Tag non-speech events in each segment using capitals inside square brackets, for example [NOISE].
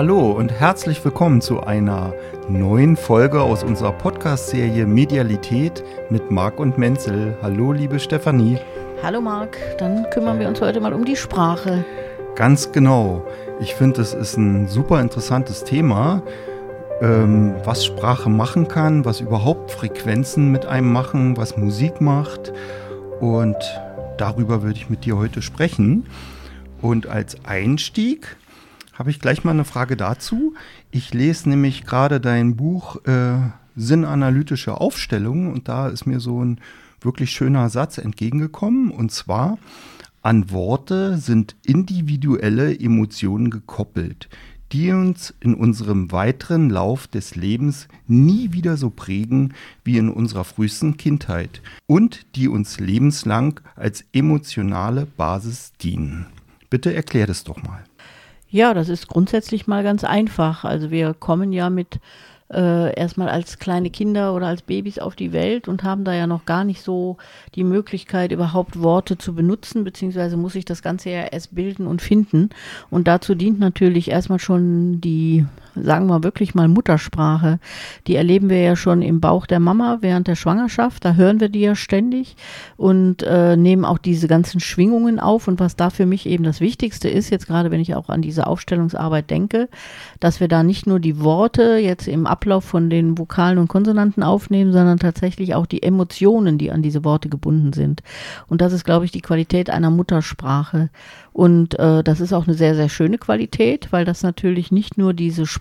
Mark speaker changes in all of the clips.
Speaker 1: Hallo und herzlich willkommen zu einer neuen Folge aus unserer Podcast-Serie Medialität mit Marc und Menzel. Hallo, liebe Stefanie.
Speaker 2: Hallo Marc, dann kümmern wir uns heute mal um die Sprache.
Speaker 1: Ganz genau. Ich finde, es ist ein super interessantes Thema, ähm, was Sprache machen kann, was überhaupt Frequenzen mit einem machen, was Musik macht. Und darüber würde ich mit dir heute sprechen. Und als Einstieg habe ich gleich mal eine Frage dazu. Ich lese nämlich gerade dein Buch äh, Sinnanalytische Aufstellung und da ist mir so ein wirklich schöner Satz entgegengekommen und zwar an Worte sind individuelle Emotionen gekoppelt, die uns in unserem weiteren Lauf des Lebens nie wieder so prägen wie in unserer frühesten Kindheit und die uns lebenslang als emotionale Basis dienen. Bitte erklär das doch mal.
Speaker 2: Ja, das ist grundsätzlich mal ganz einfach. Also wir kommen ja mit äh, erstmal als kleine Kinder oder als Babys auf die Welt und haben da ja noch gar nicht so die Möglichkeit, überhaupt Worte zu benutzen, beziehungsweise muss ich das Ganze ja erst bilden und finden. Und dazu dient natürlich erstmal schon die sagen wir wirklich mal Muttersprache, die erleben wir ja schon im Bauch der Mama während der Schwangerschaft. Da hören wir die ja ständig und äh, nehmen auch diese ganzen Schwingungen auf. Und was da für mich eben das Wichtigste ist, jetzt gerade wenn ich auch an diese Aufstellungsarbeit denke, dass wir da nicht nur die Worte jetzt im Ablauf von den Vokalen und Konsonanten aufnehmen, sondern tatsächlich auch die Emotionen, die an diese Worte gebunden sind. Und das ist, glaube ich, die Qualität einer Muttersprache. Und äh, das ist auch eine sehr, sehr schöne Qualität, weil das natürlich nicht nur diese Sprache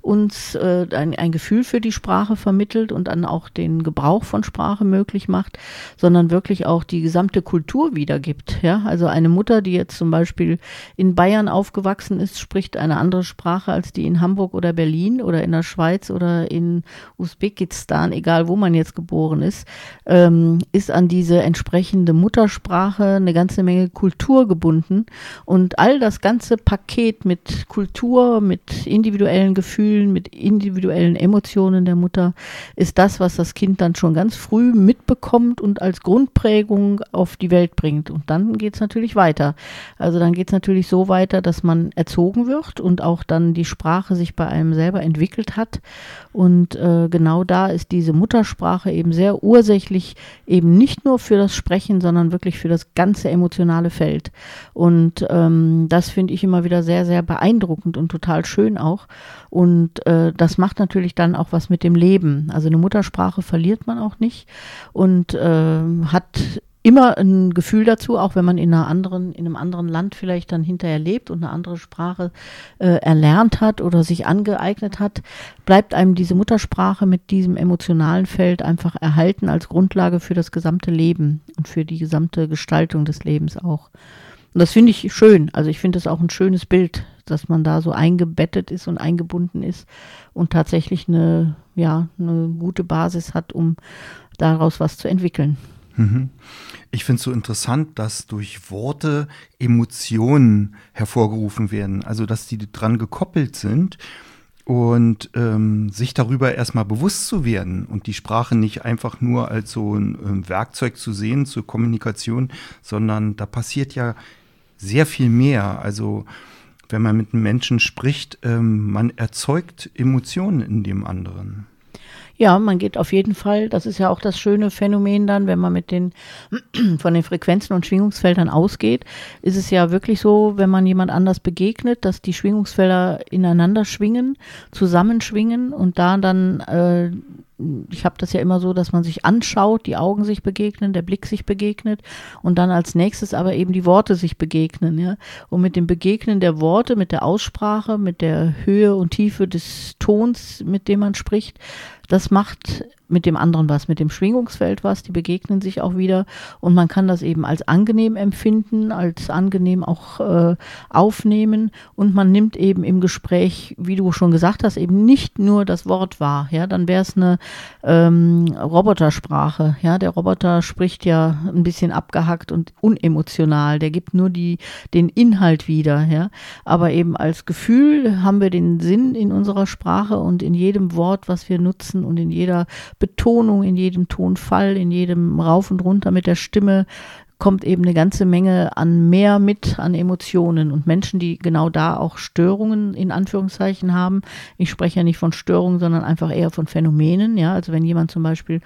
Speaker 2: uns äh, ein, ein Gefühl für die Sprache vermittelt und dann auch den Gebrauch von Sprache möglich macht, sondern wirklich auch die gesamte Kultur wiedergibt. Ja? Also eine Mutter, die jetzt zum Beispiel in Bayern aufgewachsen ist, spricht eine andere Sprache als die in Hamburg oder Berlin oder in der Schweiz oder in Usbekistan, egal wo man jetzt geboren ist, ähm, ist an diese entsprechende Muttersprache eine ganze Menge Kultur gebunden. Und all das ganze Paket mit Kultur, mit individuellen Gefühlen, mit individuellen Emotionen der Mutter ist das, was das Kind dann schon ganz früh mitbekommt und als Grundprägung auf die Welt bringt. Und dann geht es natürlich weiter. Also dann geht es natürlich so weiter, dass man erzogen wird und auch dann die Sprache sich bei einem selber entwickelt hat. Und äh, genau da ist diese Muttersprache eben sehr ursächlich, eben nicht nur für das Sprechen, sondern wirklich für das ganze emotionale Feld. Und ähm, das finde ich immer wieder sehr, sehr beeindruckend und total schön auch. Und äh, das macht natürlich dann auch was mit dem Leben. Also eine Muttersprache verliert man auch nicht und äh, hat immer ein Gefühl dazu, auch wenn man in einer anderen, in einem anderen Land vielleicht dann hinterher lebt und eine andere Sprache äh, erlernt hat oder sich angeeignet hat, bleibt einem diese Muttersprache mit diesem emotionalen Feld einfach erhalten als Grundlage für das gesamte Leben und für die gesamte Gestaltung des Lebens auch. Und das finde ich schön. Also ich finde es auch ein schönes Bild, dass man da so eingebettet ist und eingebunden ist und tatsächlich eine, ja, eine gute Basis hat, um daraus was zu entwickeln.
Speaker 1: Mhm. Ich finde es so interessant, dass durch Worte Emotionen hervorgerufen werden, also dass die dran gekoppelt sind und ähm, sich darüber erstmal bewusst zu werden und die Sprache nicht einfach nur als so ein ähm, Werkzeug zu sehen zur Kommunikation, sondern da passiert ja sehr viel mehr. Also wenn man mit einem Menschen spricht, ähm, man erzeugt Emotionen in dem anderen.
Speaker 2: Ja, man geht auf jeden Fall, das ist ja auch das schöne Phänomen dann, wenn man mit den [CLEARS THROAT] von den Frequenzen und Schwingungsfeldern ausgeht, ist es ja wirklich so, wenn man jemand anders begegnet, dass die Schwingungsfelder ineinander schwingen, zusammenschwingen und da dann äh, ich habe das ja immer so, dass man sich anschaut, die Augen sich begegnen, der Blick sich begegnet und dann als nächstes aber eben die Worte sich begegnen. Ja? Und mit dem Begegnen der Worte, mit der Aussprache, mit der Höhe und Tiefe des Tons, mit dem man spricht, das macht mit dem anderen was, mit dem Schwingungsfeld was, die begegnen sich auch wieder. Und man kann das eben als angenehm empfinden, als angenehm auch äh, aufnehmen. Und man nimmt eben im Gespräch, wie du schon gesagt hast, eben nicht nur das Wort wahr, ja, dann wäre es eine ähm, Robotersprache, ja, der Roboter spricht ja ein bisschen abgehackt und unemotional, der gibt nur die, den Inhalt wieder, ja, aber eben als Gefühl haben wir den Sinn in unserer Sprache und in jedem Wort, was wir nutzen und in jeder Betonung, in jedem Tonfall, in jedem Rauf und Runter mit der Stimme kommt eben eine ganze Menge an mehr mit, an Emotionen. Und Menschen, die genau da auch Störungen in Anführungszeichen haben, ich spreche ja nicht von Störungen, sondern einfach eher von Phänomenen, ja, also wenn jemand zum Beispiel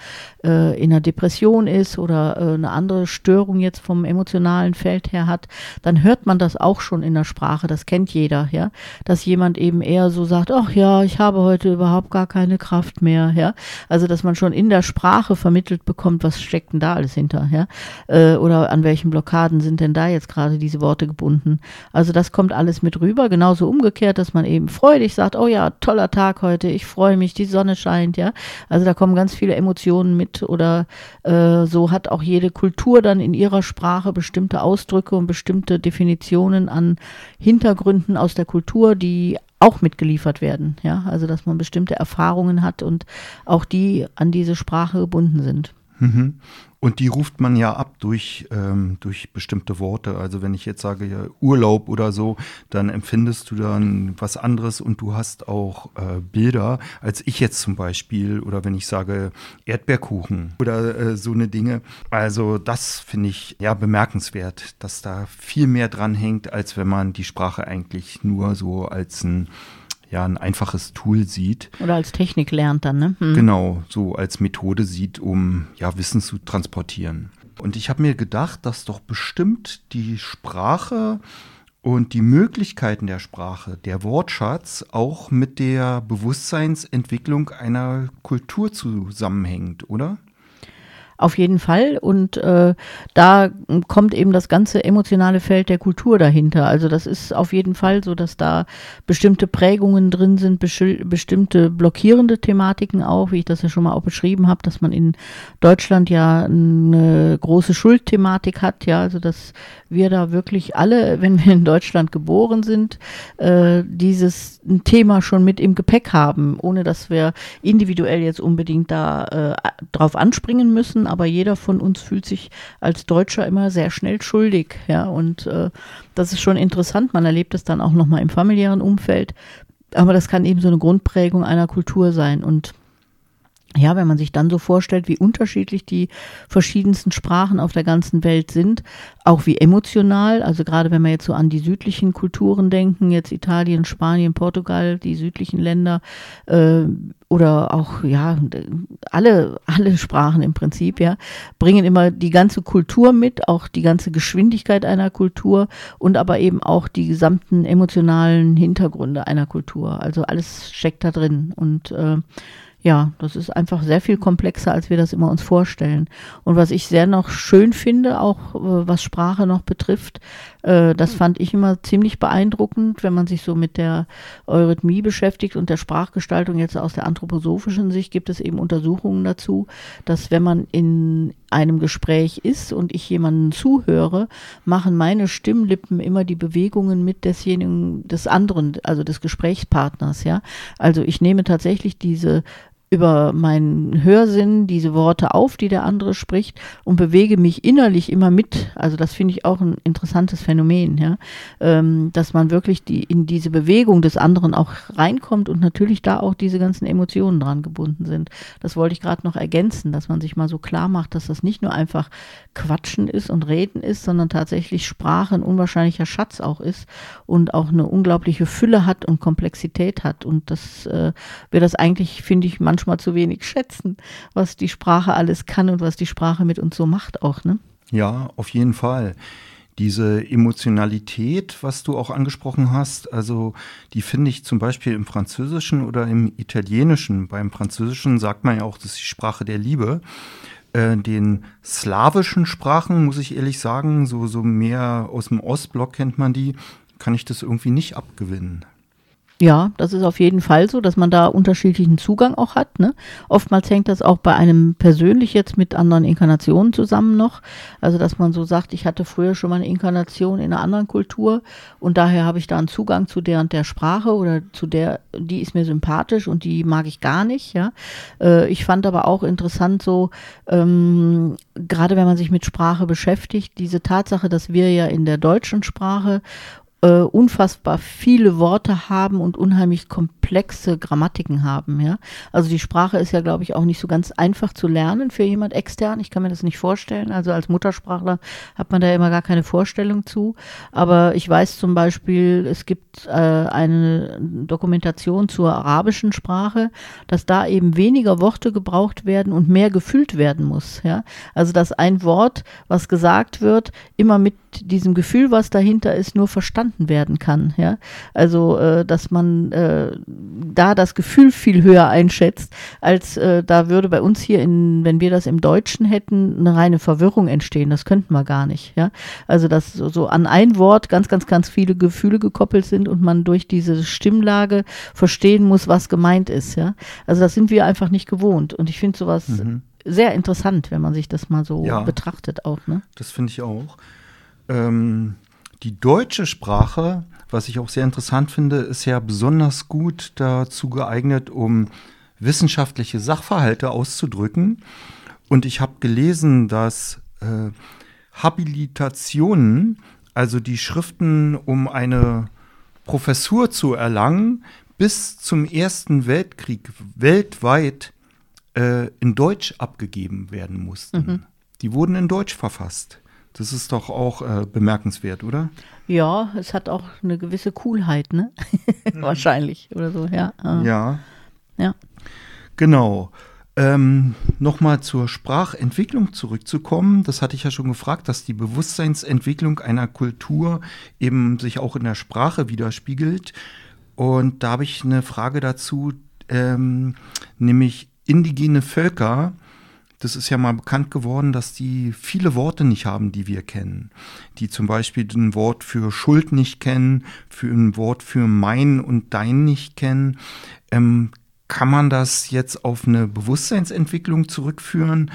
Speaker 2: äh, in einer Depression ist oder äh, eine andere Störung jetzt vom emotionalen Feld her hat, dann hört man das auch schon in der Sprache, das kennt jeder, ja, dass jemand eben eher so sagt, ach ja, ich habe heute überhaupt gar keine Kraft mehr, ja, also dass man schon in der Sprache vermittelt bekommt, was steckt denn da alles hinter, ja, äh, oder an welchen Blockaden sind denn da jetzt gerade diese Worte gebunden. Also das kommt alles mit rüber, genauso umgekehrt, dass man eben freudig sagt, oh ja, toller Tag heute, ich freue mich, die Sonne scheint, ja, also da kommen ganz viele Emotionen mit oder äh, so hat auch jede Kultur dann in ihrer Sprache bestimmte Ausdrücke und bestimmte Definitionen an Hintergründen aus der Kultur, die auch mitgeliefert werden. Ja, also dass man bestimmte Erfahrungen hat und auch die an diese Sprache gebunden sind.
Speaker 1: Mhm. Und die ruft man ja ab durch, ähm, durch bestimmte Worte. Also wenn ich jetzt sage ja, Urlaub oder so, dann empfindest du dann was anderes und du hast auch äh, Bilder, als ich jetzt zum Beispiel, oder wenn ich sage Erdbeerkuchen oder äh, so eine Dinge. Also das finde ich ja bemerkenswert, dass da viel mehr dran hängt, als wenn man die Sprache eigentlich nur so als ein ja ein einfaches Tool sieht.
Speaker 2: Oder als Technik lernt dann, ne?
Speaker 1: Hm. Genau, so als Methode sieht, um ja Wissen zu transportieren. Und ich habe mir gedacht, dass doch bestimmt die Sprache und die Möglichkeiten der Sprache, der Wortschatz auch mit der Bewusstseinsentwicklung einer Kultur zusammenhängt, oder?
Speaker 2: Auf jeden Fall. Und äh, da kommt eben das ganze emotionale Feld der Kultur dahinter. Also das ist auf jeden Fall so, dass da bestimmte Prägungen drin sind, bestimmte blockierende Thematiken auch, wie ich das ja schon mal auch beschrieben habe, dass man in Deutschland ja eine große Schuldthematik hat. Ja, also dass wir da wirklich alle, wenn wir in Deutschland geboren sind, äh, dieses Thema schon mit im Gepäck haben, ohne dass wir individuell jetzt unbedingt da äh, drauf anspringen müssen. Aber jeder von uns fühlt sich als Deutscher immer sehr schnell schuldig. Ja, und äh, das ist schon interessant. Man erlebt es dann auch nochmal im familiären Umfeld. Aber das kann eben so eine Grundprägung einer Kultur sein. Und ja, wenn man sich dann so vorstellt, wie unterschiedlich die verschiedensten Sprachen auf der ganzen Welt sind, auch wie emotional, also gerade wenn wir jetzt so an die südlichen Kulturen denken, jetzt Italien, Spanien, Portugal, die südlichen Länder äh, oder auch ja alle alle Sprachen im Prinzip ja bringen immer die ganze Kultur mit, auch die ganze Geschwindigkeit einer Kultur und aber eben auch die gesamten emotionalen Hintergründe einer Kultur. Also alles steckt da drin und äh, ja, das ist einfach sehr viel komplexer, als wir das immer uns vorstellen. Und was ich sehr noch schön finde, auch äh, was Sprache noch betrifft, äh, das hm. fand ich immer ziemlich beeindruckend, wenn man sich so mit der Eurythmie beschäftigt und der Sprachgestaltung jetzt aus der anthroposophischen Sicht gibt es eben Untersuchungen dazu, dass wenn man in einem Gespräch ist und ich jemanden zuhöre, machen meine Stimmlippen immer die Bewegungen mit desjenigen des anderen, also des Gesprächspartners, ja. Also ich nehme tatsächlich diese über meinen Hörsinn diese Worte auf, die der andere spricht und bewege mich innerlich immer mit. Also das finde ich auch ein interessantes Phänomen, ja, ähm, dass man wirklich die, in diese Bewegung des anderen auch reinkommt und natürlich da auch diese ganzen Emotionen dran gebunden sind. Das wollte ich gerade noch ergänzen, dass man sich mal so klar macht, dass das nicht nur einfach Quatschen ist und Reden ist, sondern tatsächlich Sprache ein unwahrscheinlicher Schatz auch ist und auch eine unglaubliche Fülle hat und Komplexität hat und das äh, wir das eigentlich, finde ich, manchmal manchmal zu wenig schätzen, was die Sprache alles kann und was die Sprache mit uns so macht auch, ne?
Speaker 1: Ja, auf jeden Fall. Diese Emotionalität, was du auch angesprochen hast, also die finde ich zum Beispiel im Französischen oder im Italienischen. Beim Französischen sagt man ja auch, das ist die Sprache der Liebe. Äh, den slawischen Sprachen, muss ich ehrlich sagen, so, so mehr aus dem Ostblock kennt man die, kann ich das irgendwie nicht abgewinnen.
Speaker 2: Ja, das ist auf jeden Fall so, dass man da unterschiedlichen Zugang auch hat. Ne? Oftmals hängt das auch bei einem persönlich jetzt mit anderen Inkarnationen zusammen noch. Also, dass man so sagt, ich hatte früher schon mal eine Inkarnation in einer anderen Kultur und daher habe ich da einen Zugang zu der und der Sprache oder zu der, die ist mir sympathisch und die mag ich gar nicht. Ja, äh, Ich fand aber auch interessant so, ähm, gerade wenn man sich mit Sprache beschäftigt, diese Tatsache, dass wir ja in der deutschen Sprache äh, unfassbar viele Worte haben und unheimlich komplexe Grammatiken haben. Ja? Also die Sprache ist ja, glaube ich, auch nicht so ganz einfach zu lernen für jemand extern. Ich kann mir das nicht vorstellen. Also als Muttersprachler hat man da immer gar keine Vorstellung zu. Aber ich weiß zum Beispiel, es gibt äh, eine Dokumentation zur arabischen Sprache, dass da eben weniger Worte gebraucht werden und mehr gefüllt werden muss. Ja? Also dass ein Wort, was gesagt wird, immer mit diesem Gefühl, was dahinter ist, nur verstanden werden kann. Ja? Also, äh, dass man äh, da das Gefühl viel höher einschätzt, als äh, da würde bei uns hier, in, wenn wir das im Deutschen hätten, eine reine Verwirrung entstehen. Das könnten wir gar nicht. Ja? Also, dass so, so an ein Wort ganz, ganz, ganz viele Gefühle gekoppelt sind und man durch diese Stimmlage verstehen muss, was gemeint ist. Ja? Also, das sind wir einfach nicht gewohnt. Und ich finde sowas mhm. sehr interessant, wenn man sich das mal so ja, betrachtet auch. Ne?
Speaker 1: Das finde ich auch. Ähm, die deutsche Sprache, was ich auch sehr interessant finde, ist ja besonders gut dazu geeignet, um wissenschaftliche Sachverhalte auszudrücken. Und ich habe gelesen, dass äh, Habilitationen, also die Schriften, um eine Professur zu erlangen, bis zum Ersten Weltkrieg weltweit äh, in Deutsch abgegeben werden mussten. Mhm. Die wurden in Deutsch verfasst. Das ist doch auch äh, bemerkenswert, oder?
Speaker 2: Ja, es hat auch eine gewisse Coolheit, ne? [LAUGHS] Mhm. Wahrscheinlich oder so, ja.
Speaker 1: Ja. Ja. Genau. Ähm, Nochmal zur Sprachentwicklung zurückzukommen. Das hatte ich ja schon gefragt, dass die Bewusstseinsentwicklung einer Kultur eben sich auch in der Sprache widerspiegelt. Und da habe ich eine Frage dazu, ähm, nämlich indigene Völker das ist ja mal bekannt geworden, dass die viele Worte nicht haben, die wir kennen. Die zum Beispiel ein Wort für Schuld nicht kennen, für ein Wort für mein und dein nicht kennen. Ähm, kann man das jetzt auf eine Bewusstseinsentwicklung zurückführen?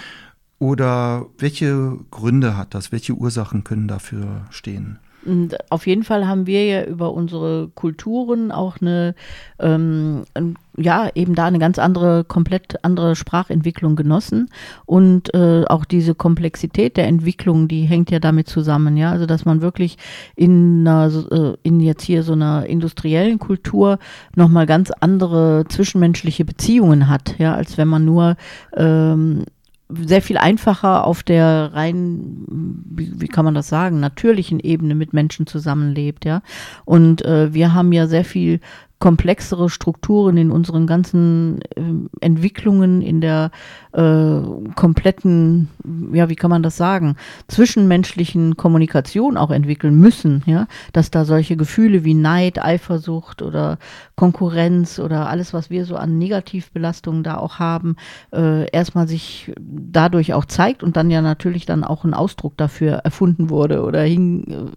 Speaker 1: Oder welche Gründe hat das? Welche Ursachen können dafür stehen?
Speaker 2: Und auf jeden Fall haben wir ja über unsere Kulturen auch eine, ähm, ja, eben da eine ganz andere, komplett andere Sprachentwicklung genossen. Und äh, auch diese Komplexität der Entwicklung, die hängt ja damit zusammen, ja. Also, dass man wirklich in, einer, äh, in jetzt hier so einer industriellen Kultur nochmal ganz andere zwischenmenschliche Beziehungen hat, ja, als wenn man nur ähm, sehr viel einfacher auf der rein, wie, wie, kann man das sagen, natürlichen Ebene mit Menschen zusammenlebt, ja. Und äh, wir haben ja sehr viel komplexere Strukturen in unseren ganzen äh, Entwicklungen, in der äh, kompletten, ja, wie kann man das sagen, zwischenmenschlichen Kommunikation auch entwickeln müssen, ja, dass da solche Gefühle wie Neid, Eifersucht oder Konkurrenz oder alles, was wir so an Negativbelastungen da auch haben, äh, erstmal sich dadurch auch zeigt und dann ja natürlich dann auch ein Ausdruck dafür erfunden wurde oder hin,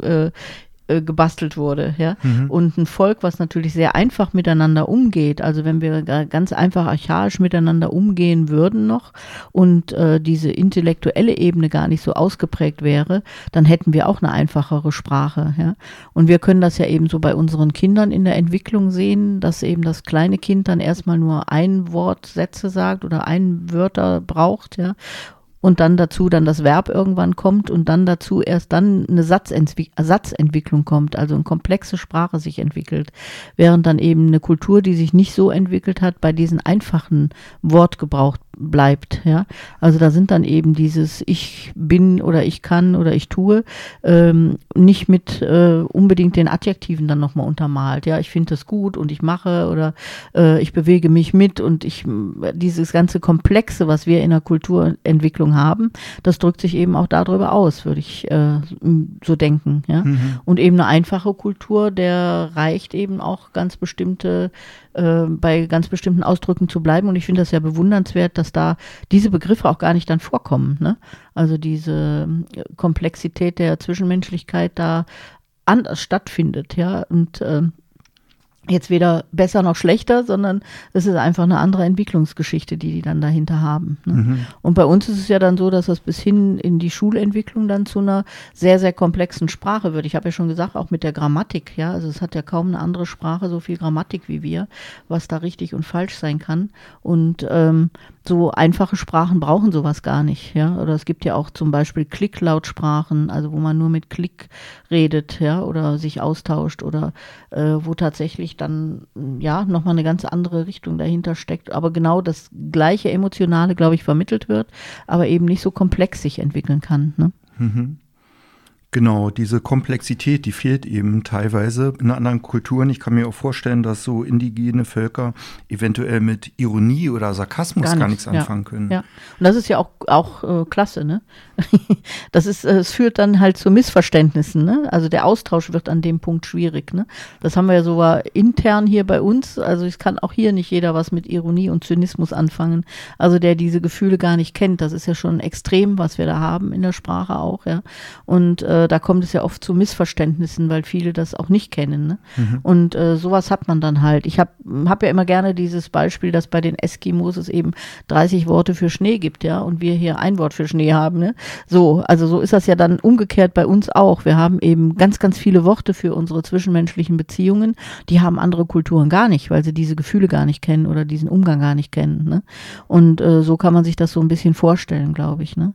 Speaker 2: äh, gebastelt wurde, ja. Mhm. Und ein Volk, was natürlich sehr einfach miteinander umgeht, also wenn wir ganz einfach archaisch miteinander umgehen würden noch und äh, diese intellektuelle Ebene gar nicht so ausgeprägt wäre, dann hätten wir auch eine einfachere Sprache, ja. Und wir können das ja eben so bei unseren Kindern in der Entwicklung sehen, dass eben das kleine Kind dann erstmal nur ein Wort Sätze sagt oder ein Wörter braucht, ja und dann dazu dann das Verb irgendwann kommt und dann dazu erst dann eine Satzentwick Satzentwicklung kommt, also eine komplexe Sprache sich entwickelt, während dann eben eine Kultur, die sich nicht so entwickelt hat, bei diesen einfachen Wortgebrauch bleibt. Ja? Also da sind dann eben dieses Ich bin oder ich kann oder ich tue ähm, nicht mit äh, unbedingt den Adjektiven dann nochmal untermalt. Ja, ich finde das gut und ich mache oder äh, ich bewege mich mit und ich dieses ganze Komplexe, was wir in der Kulturentwicklung haben, das drückt sich eben auch darüber aus, würde ich äh, so denken. Ja? Mhm. Und eben eine einfache Kultur, der reicht eben auch ganz bestimmte äh, bei ganz bestimmten Ausdrücken zu bleiben. Und ich finde das ja bewundernswert, dass da diese Begriffe auch gar nicht dann vorkommen. Ne? Also diese äh, Komplexität der Zwischenmenschlichkeit da anders stattfindet, ja. Und äh, jetzt weder besser noch schlechter, sondern es ist einfach eine andere Entwicklungsgeschichte, die die dann dahinter haben. Ne? Mhm. Und bei uns ist es ja dann so, dass das bis hin in die Schulentwicklung dann zu einer sehr, sehr komplexen Sprache wird. Ich habe ja schon gesagt, auch mit der Grammatik, ja, also es hat ja kaum eine andere Sprache so viel Grammatik wie wir, was da richtig und falsch sein kann. Und ähm, so einfache Sprachen brauchen sowas gar nicht, ja. Oder es gibt ja auch zum Beispiel Klicklautsprachen, also wo man nur mit Klick redet, ja, oder sich austauscht oder äh, wo tatsächlich dann ja nochmal eine ganz andere Richtung dahinter steckt, aber genau das gleiche Emotionale, glaube ich, vermittelt wird, aber eben nicht so komplex sich entwickeln kann. Ne? Mhm.
Speaker 1: Genau, diese Komplexität, die fehlt eben teilweise in anderen Kulturen. Ich kann mir auch vorstellen, dass so indigene Völker eventuell mit Ironie oder Sarkasmus gar, gar nichts anfangen
Speaker 2: ja,
Speaker 1: können.
Speaker 2: Ja, und das ist ja auch, auch äh, klasse, ne? [LAUGHS] das ist, äh, es führt dann halt zu Missverständnissen, ne? Also der Austausch wird an dem Punkt schwierig, ne? Das haben wir ja sogar intern hier bei uns. Also es kann auch hier nicht jeder was mit Ironie und Zynismus anfangen. Also der diese Gefühle gar nicht kennt. Das ist ja schon extrem, was wir da haben in der Sprache auch, ja. Und äh, da kommt es ja oft zu Missverständnissen, weil viele das auch nicht kennen. Ne? Mhm. Und äh, sowas hat man dann halt. Ich habe hab ja immer gerne dieses Beispiel, dass bei den Eskimos es eben 30 Worte für Schnee gibt, ja, und wir hier ein Wort für Schnee haben. Ne? So, also so ist das ja dann umgekehrt bei uns auch. Wir haben eben ganz, ganz viele Worte für unsere zwischenmenschlichen Beziehungen. Die haben andere Kulturen gar nicht, weil sie diese Gefühle gar nicht kennen oder diesen Umgang gar nicht kennen. Ne? Und äh, so kann man sich das so ein bisschen vorstellen, glaube ich. Ne?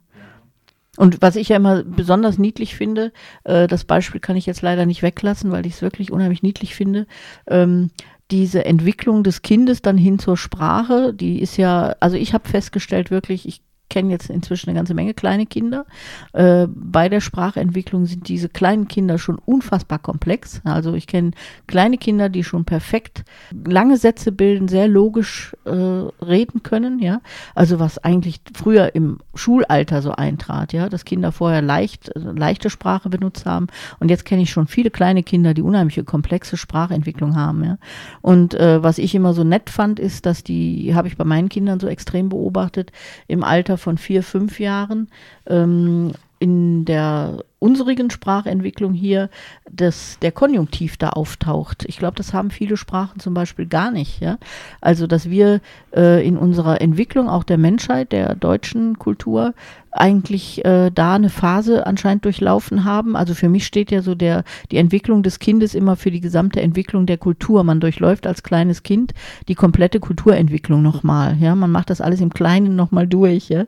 Speaker 2: Und was ich ja immer besonders niedlich finde, äh, das Beispiel kann ich jetzt leider nicht weglassen, weil ich es wirklich unheimlich niedlich finde. Ähm, diese Entwicklung des Kindes dann hin zur Sprache, die ist ja, also ich habe festgestellt wirklich, ich kenne jetzt inzwischen eine ganze Menge kleine Kinder. Äh, bei der Sprachentwicklung sind diese kleinen Kinder schon unfassbar komplex. Also ich kenne kleine Kinder, die schon perfekt lange Sätze bilden, sehr logisch äh, reden können, ja. Also was eigentlich früher im Schulalter so eintrat, ja, dass Kinder vorher leicht, äh, leichte Sprache benutzt haben. Und jetzt kenne ich schon viele kleine Kinder, die unheimliche komplexe Sprachentwicklung haben, ja. Und äh, was ich immer so nett fand, ist, dass die, habe ich bei meinen Kindern so extrem beobachtet, im Alter von vier, fünf Jahren ähm, in der unserigen Sprachentwicklung hier, dass der Konjunktiv da auftaucht. Ich glaube, das haben viele Sprachen zum Beispiel gar nicht. Ja? Also, dass wir äh, in unserer Entwicklung auch der Menschheit, der deutschen Kultur, eigentlich äh, da eine Phase anscheinend durchlaufen haben. Also für mich steht ja so der, die Entwicklung des Kindes immer für die gesamte Entwicklung der Kultur. Man durchläuft als kleines Kind die komplette Kulturentwicklung nochmal. Ja, man macht das alles im Kleinen nochmal durch. Ja?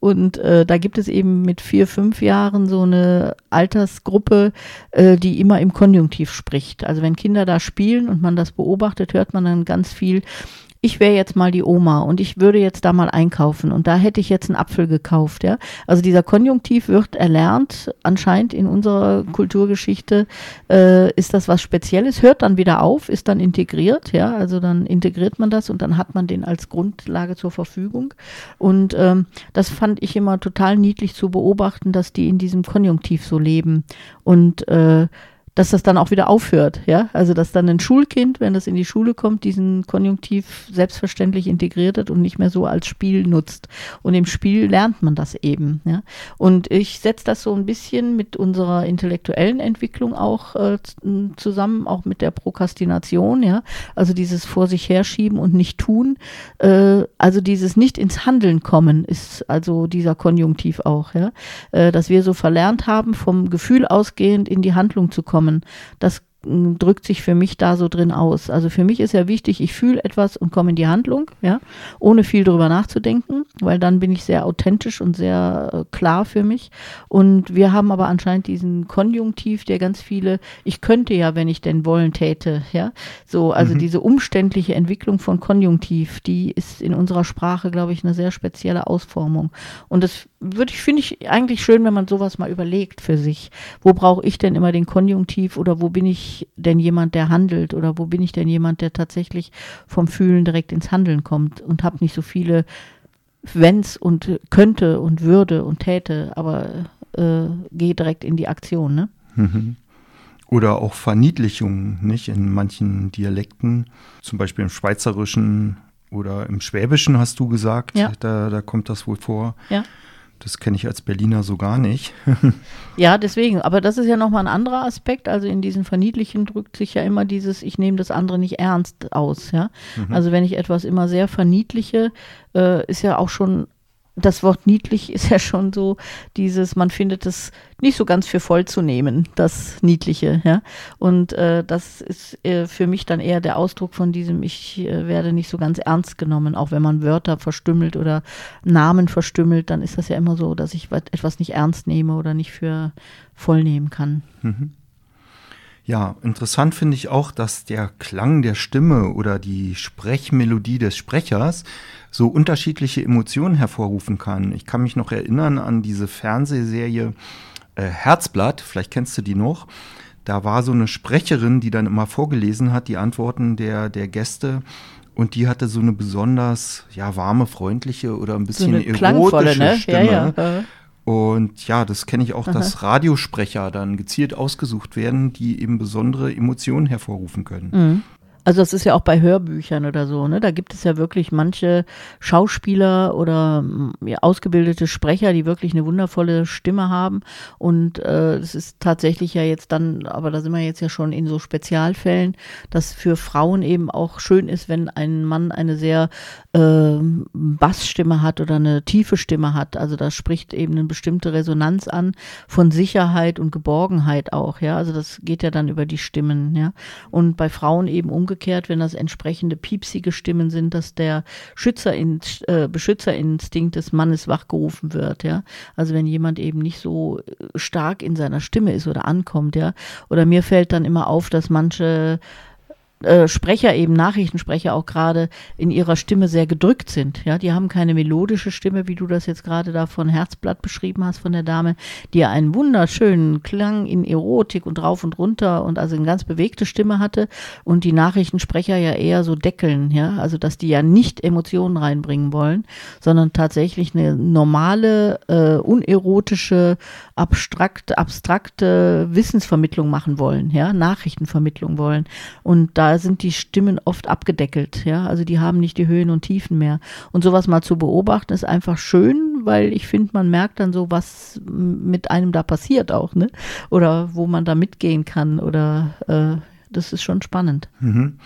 Speaker 2: Und äh, da gibt es eben mit vier, fünf Jahren so eine Altersgruppe, äh, die immer im Konjunktiv spricht. Also wenn Kinder da spielen und man das beobachtet, hört man dann ganz viel ich wäre jetzt mal die Oma und ich würde jetzt da mal einkaufen und da hätte ich jetzt einen Apfel gekauft, ja. Also dieser Konjunktiv wird erlernt, anscheinend in unserer Kulturgeschichte äh, ist das was Spezielles, hört dann wieder auf, ist dann integriert, ja. Also dann integriert man das und dann hat man den als Grundlage zur Verfügung. Und ähm, das fand ich immer total niedlich zu beobachten, dass die in diesem Konjunktiv so leben und äh, dass das dann auch wieder aufhört, ja. Also dass dann ein Schulkind, wenn das in die Schule kommt, diesen Konjunktiv selbstverständlich integriert hat und nicht mehr so als Spiel nutzt. Und im Spiel lernt man das eben, ja. Und ich setze das so ein bisschen mit unserer intellektuellen Entwicklung auch äh, zusammen, auch mit der Prokrastination, ja. Also dieses vor sich herschieben und nicht tun. Äh, also dieses nicht ins Handeln kommen ist also dieser Konjunktiv auch, ja. Äh, dass wir so verlernt haben, vom Gefühl ausgehend in die Handlung zu kommen kommen. Das drückt sich für mich da so drin aus. Also für mich ist ja wichtig, ich fühle etwas und komme in die Handlung, ja, ohne viel drüber nachzudenken, weil dann bin ich sehr authentisch und sehr äh, klar für mich. Und wir haben aber anscheinend diesen Konjunktiv, der ganz viele, ich könnte ja, wenn ich denn wollen täte, ja, so, also mhm. diese umständliche Entwicklung von Konjunktiv, die ist in unserer Sprache, glaube ich, eine sehr spezielle Ausformung. Und das würde ich, finde ich eigentlich schön, wenn man sowas mal überlegt für sich. Wo brauche ich denn immer den Konjunktiv oder wo bin ich denn jemand, der handelt oder wo bin ich denn jemand, der tatsächlich vom Fühlen direkt ins Handeln kommt und habe nicht so viele Wenns und könnte und würde und täte, aber äh, gehe direkt in die Aktion. Ne? Mhm.
Speaker 1: Oder auch Verniedlichungen, nicht? In manchen Dialekten, zum Beispiel im Schweizerischen oder im Schwäbischen hast du gesagt, ja. da, da kommt das wohl vor. Ja. Das kenne ich als Berliner so gar nicht. [LAUGHS]
Speaker 2: ja, deswegen. Aber das ist ja nochmal ein anderer Aspekt. Also in diesen Verniedlichen drückt sich ja immer dieses, ich nehme das andere nicht ernst aus. Ja? Mhm. Also wenn ich etwas immer sehr verniedliche, äh, ist ja auch schon das Wort niedlich ist ja schon so dieses, man findet es nicht so ganz für voll zu nehmen, das Niedliche, ja. Und äh, das ist äh, für mich dann eher der Ausdruck von diesem, ich äh, werde nicht so ganz ernst genommen, auch wenn man Wörter verstümmelt oder Namen verstümmelt, dann ist das ja immer so, dass ich etwas nicht ernst nehme oder nicht für voll nehmen kann. Mhm.
Speaker 1: Ja, interessant finde ich auch, dass der Klang der Stimme oder die Sprechmelodie des Sprechers so unterschiedliche Emotionen hervorrufen kann. Ich kann mich noch erinnern an diese Fernsehserie äh, Herzblatt, vielleicht kennst du die noch. Da war so eine Sprecherin, die dann immer vorgelesen hat, die Antworten der, der Gäste. Und die hatte so eine besonders ja, warme, freundliche oder ein bisschen so erotische ne? Stimme. Ja, ja. Und ja, das kenne ich auch, Aha. dass Radiosprecher dann gezielt ausgesucht werden, die eben besondere Emotionen hervorrufen können.
Speaker 2: Mhm. Also das ist ja auch bei Hörbüchern oder so, ne? Da gibt es ja wirklich manche Schauspieler oder mm, ja, ausgebildete Sprecher, die wirklich eine wundervolle Stimme haben. Und äh, es ist tatsächlich ja jetzt dann, aber da sind wir jetzt ja schon in so Spezialfällen, dass für Frauen eben auch schön ist, wenn ein Mann eine sehr äh, Bassstimme hat oder eine tiefe Stimme hat. Also da spricht eben eine bestimmte Resonanz an von Sicherheit und Geborgenheit auch, ja. Also das geht ja dann über die Stimmen, ja. Und bei Frauen eben umgekehrt wenn das entsprechende piepsige Stimmen sind, dass der Schützerin, äh, Beschützerinstinkt des Mannes wachgerufen wird, ja. Also wenn jemand eben nicht so stark in seiner Stimme ist oder ankommt, ja. Oder mir fällt dann immer auf, dass manche äh, Sprecher eben, Nachrichtensprecher auch gerade in ihrer Stimme sehr gedrückt sind. Ja, die haben keine melodische Stimme, wie du das jetzt gerade da von Herzblatt beschrieben hast von der Dame, die ja einen wunderschönen Klang in Erotik und rauf und runter und also eine ganz bewegte Stimme hatte und die Nachrichtensprecher ja eher so deckeln, ja, also dass die ja nicht Emotionen reinbringen wollen, sondern tatsächlich eine normale, äh, unerotische, abstrakte, abstrakte Wissensvermittlung machen wollen, ja, Nachrichtenvermittlung wollen und da sind die Stimmen oft abgedeckelt, ja, also die haben nicht die Höhen und Tiefen mehr. Und sowas mal zu beobachten ist einfach schön, weil ich finde, man merkt dann so, was mit einem da passiert auch, ne? Oder wo man da mitgehen kann oder äh, das ist schon spannend.
Speaker 1: Mhm.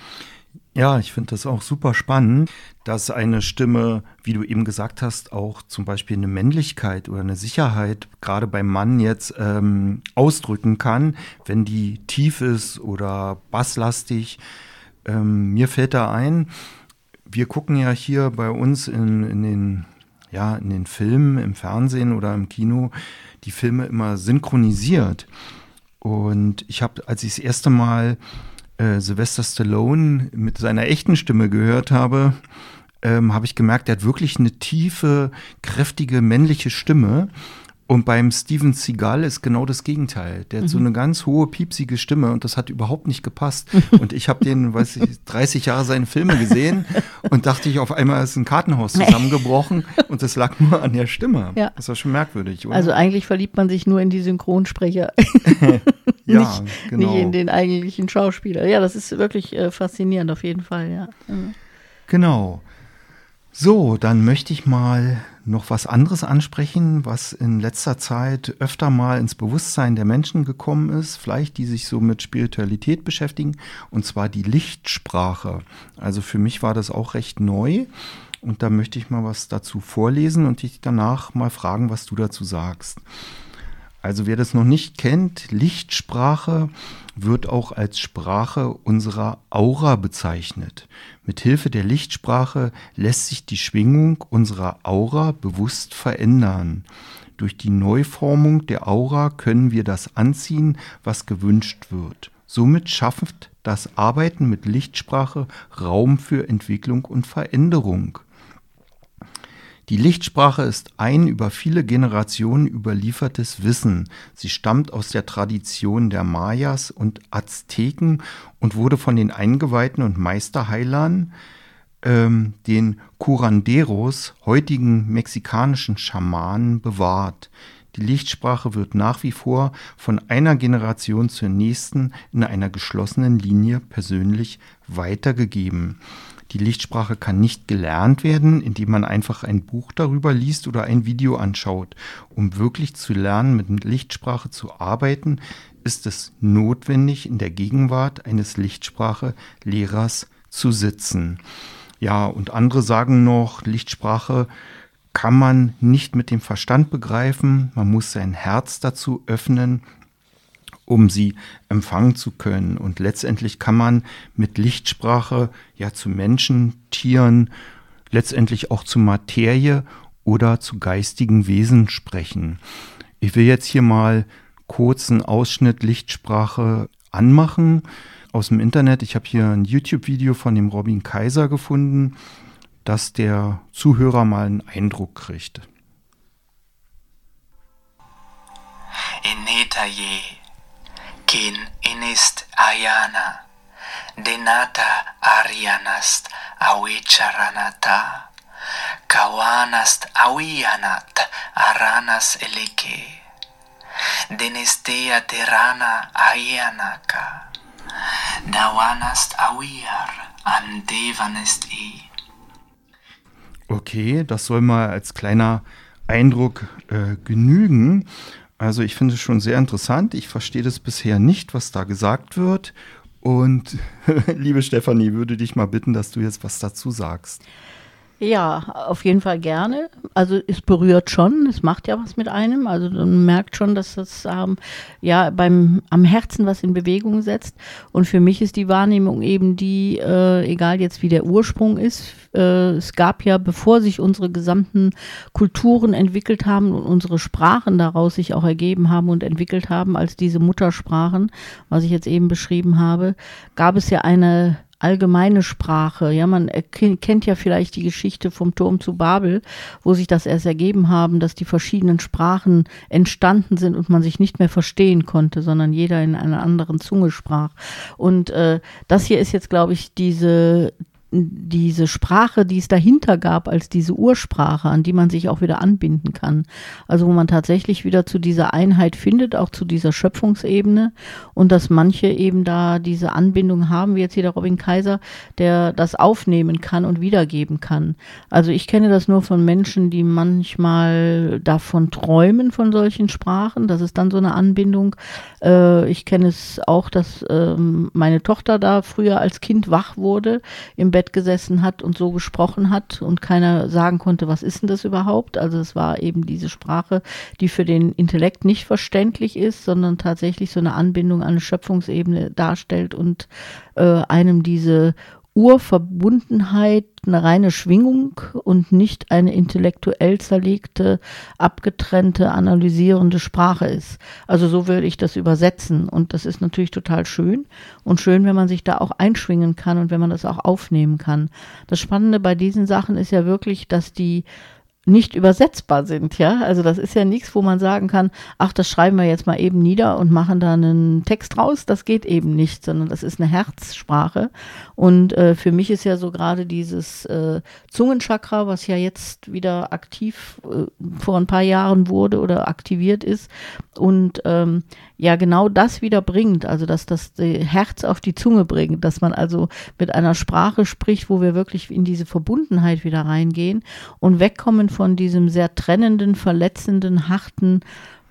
Speaker 1: Ja, ich finde das auch super spannend, dass eine Stimme, wie du eben gesagt hast, auch zum Beispiel eine Männlichkeit oder eine Sicherheit gerade beim Mann jetzt ähm, ausdrücken kann, wenn die tief ist oder basslastig. Ähm, mir fällt da ein, wir gucken ja hier bei uns in, in den ja, in den Filmen, im Fernsehen oder im Kino die Filme immer synchronisiert. Und ich habe, als ich das erste Mal äh, Sylvester Stallone mit seiner echten Stimme gehört habe, ähm, habe ich gemerkt, er hat wirklich eine tiefe, kräftige männliche Stimme. Und beim Steven Seagal ist genau das Gegenteil. Der hat mhm. so eine ganz hohe, piepsige Stimme und das hat überhaupt nicht gepasst. [LAUGHS] Und ich habe den, weiß ich, 30 Jahre seine Filme gesehen und dachte ich, auf einmal ist ein Kartenhaus zusammengebrochen und das lag nur an der Stimme. Ja. Das war schon merkwürdig,
Speaker 2: oder? Also eigentlich verliebt man sich nur in die Synchronsprecher. [LAUGHS]
Speaker 1: ja,
Speaker 2: nicht,
Speaker 1: genau.
Speaker 2: Nicht in den eigentlichen Schauspieler. Ja, das ist wirklich äh, faszinierend auf jeden Fall, ja.
Speaker 1: Genau. So, dann möchte ich mal noch was anderes ansprechen, was in letzter Zeit öfter mal ins Bewusstsein der Menschen gekommen ist, vielleicht die sich so mit Spiritualität beschäftigen, und zwar die Lichtsprache. Also für mich war das auch recht neu und da möchte ich mal was dazu vorlesen und dich danach mal fragen, was du dazu sagst. Also wer das noch nicht kennt, Lichtsprache wird auch als Sprache unserer Aura bezeichnet. Mit Hilfe der Lichtsprache lässt sich die Schwingung unserer Aura bewusst verändern. Durch die Neuformung der Aura können wir das anziehen, was gewünscht wird. Somit schafft das Arbeiten mit Lichtsprache Raum für Entwicklung und Veränderung. Die Lichtsprache ist ein über viele Generationen überliefertes Wissen. Sie stammt aus der Tradition der Mayas und Azteken und wurde von den Eingeweihten und Meisterheilern, ähm, den Curanderos, heutigen mexikanischen Schamanen, bewahrt. Die Lichtsprache wird nach wie vor von einer Generation zur nächsten in einer geschlossenen Linie persönlich weitergegeben. Die Lichtsprache kann nicht gelernt werden, indem man einfach ein Buch darüber liest oder ein Video anschaut. Um wirklich zu lernen, mit Lichtsprache zu arbeiten, ist es notwendig, in der Gegenwart eines Lichtsprache-Lehrers zu sitzen. Ja, und andere sagen noch, Lichtsprache kann man nicht mit dem Verstand begreifen. Man muss sein Herz dazu öffnen, um sie empfangen zu können. Und letztendlich kann man mit Lichtsprache ja zu Menschen, Tieren, letztendlich auch zu Materie oder zu geistigen Wesen sprechen. Ich will jetzt hier mal kurzen Ausschnitt Lichtsprache anmachen aus dem Internet. Ich habe hier ein YouTube-Video von dem Robin Kaiser gefunden, dass der Zuhörer mal einen Eindruck kriegt.
Speaker 3: Inetaye, kin inist ayana, denata arianast awicharanata, kawanast awianat aranas eleke, denestea terana ayanaka, dawanast awiar andevanest e.
Speaker 1: Okay, das soll mal als kleiner Eindruck äh, genügen. Also ich finde es schon sehr interessant. Ich verstehe das bisher nicht, was da gesagt wird. Und [LAUGHS] liebe Stefanie, würde dich mal bitten, dass du jetzt was dazu sagst.
Speaker 2: Ja, auf jeden Fall gerne. Also es berührt schon, es macht ja was mit einem. Also man merkt schon, dass das ähm, ja beim am Herzen was in Bewegung setzt. Und für mich ist die Wahrnehmung eben die, äh, egal jetzt wie der Ursprung ist, äh, es gab ja, bevor sich unsere gesamten Kulturen entwickelt haben und unsere Sprachen daraus sich auch ergeben haben und entwickelt haben als diese Muttersprachen, was ich jetzt eben beschrieben habe, gab es ja eine allgemeine Sprache. Ja, man kennt ja vielleicht die Geschichte vom Turm zu Babel, wo sich das erst ergeben haben, dass die verschiedenen Sprachen entstanden sind und man sich nicht mehr verstehen konnte, sondern jeder in einer anderen Zunge sprach. Und äh, das hier ist jetzt, glaube ich, diese diese Sprache, die es dahinter gab, als diese Ursprache, an die man sich auch wieder anbinden kann. Also wo man tatsächlich wieder zu dieser Einheit findet, auch zu dieser Schöpfungsebene und dass manche eben da diese Anbindung haben, wie jetzt hier der Robin Kaiser, der das aufnehmen kann und wiedergeben kann. Also ich kenne das nur von Menschen, die manchmal davon träumen, von solchen Sprachen. Das ist dann so eine Anbindung. Äh, ich kenne es auch, dass äh, meine Tochter da früher als Kind wach wurde im Bett Bett gesessen hat und so gesprochen hat und keiner sagen konnte, was ist denn das überhaupt? Also es war eben diese Sprache, die für den Intellekt nicht verständlich ist, sondern tatsächlich so eine Anbindung an eine Schöpfungsebene darstellt und äh, einem diese Urverbundenheit eine reine Schwingung und nicht eine intellektuell zerlegte, abgetrennte, analysierende Sprache ist. Also so würde ich das übersetzen. Und das ist natürlich total schön und schön, wenn man sich da auch einschwingen kann und wenn man das auch aufnehmen kann. Das Spannende bei diesen Sachen ist ja wirklich, dass die nicht übersetzbar sind, ja. Also das ist ja nichts, wo man sagen kann, ach, das schreiben wir jetzt mal eben nieder und machen da einen Text raus. Das geht eben nicht, sondern das ist eine Herzsprache. Und äh, für mich ist ja so gerade dieses äh, Zungenchakra, was ja jetzt wieder aktiv äh, vor ein paar Jahren wurde oder aktiviert ist und ähm, ja genau das wieder bringt, also dass das Herz auf die Zunge bringt, dass man also mit einer Sprache spricht, wo wir wirklich in diese Verbundenheit wieder reingehen und wegkommen von diesem sehr trennenden, verletzenden, harten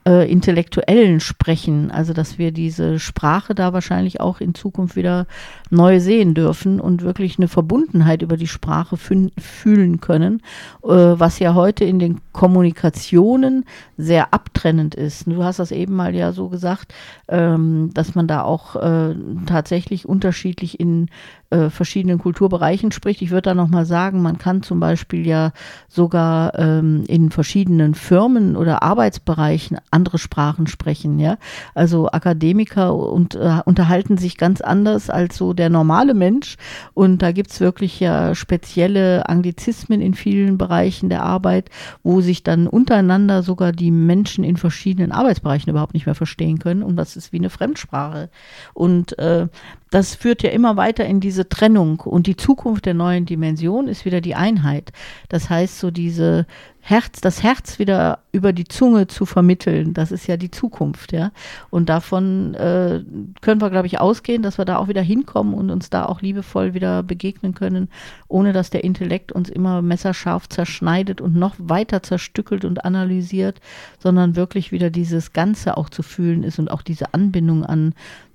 Speaker 2: äh, intellektuellen Sprechen, also dass wir diese Sprache da wahrscheinlich auch in Zukunft wieder neu sehen dürfen und wirklich eine Verbundenheit über die Sprache fühlen können, äh, was ja heute in den Kommunikationen sehr abtrennend ist. Du hast das eben mal ja so gesagt, ähm, dass man da auch äh, tatsächlich unterschiedlich in äh, verschiedenen Kulturbereichen spricht. Ich würde da nochmal sagen, man kann zum Beispiel ja sogar ähm, in verschiedenen Firmen oder Arbeitsbereichen andere Sprachen sprechen. Ja? Also Akademiker und, äh, unterhalten sich ganz anders als so der normale Mensch. Und da gibt es wirklich ja spezielle Anglizismen in vielen Bereichen der Arbeit, wo sich dann untereinander sogar die Menschen in verschiedenen Arbeitsbereichen überhaupt nicht mehr verstehen können. Und das ist wie eine Fremdsprache. Und äh, das führt ja immer weiter in diese Trennung. Und die Zukunft der neuen Dimension ist wieder die Einheit. Das heißt, so diese Herz, das Herz wieder über die Zunge zu vermitteln, das ist ja die Zukunft, ja. Und davon äh, können wir, glaube ich, ausgehen, dass wir da auch wieder hinkommen und uns da auch liebevoll wieder begegnen können, ohne dass der Intellekt uns immer messerscharf zerschneidet und noch weiter zerstückelt und analysiert, sondern wirklich wieder dieses Ganze auch zu fühlen ist und auch diese Anbindung an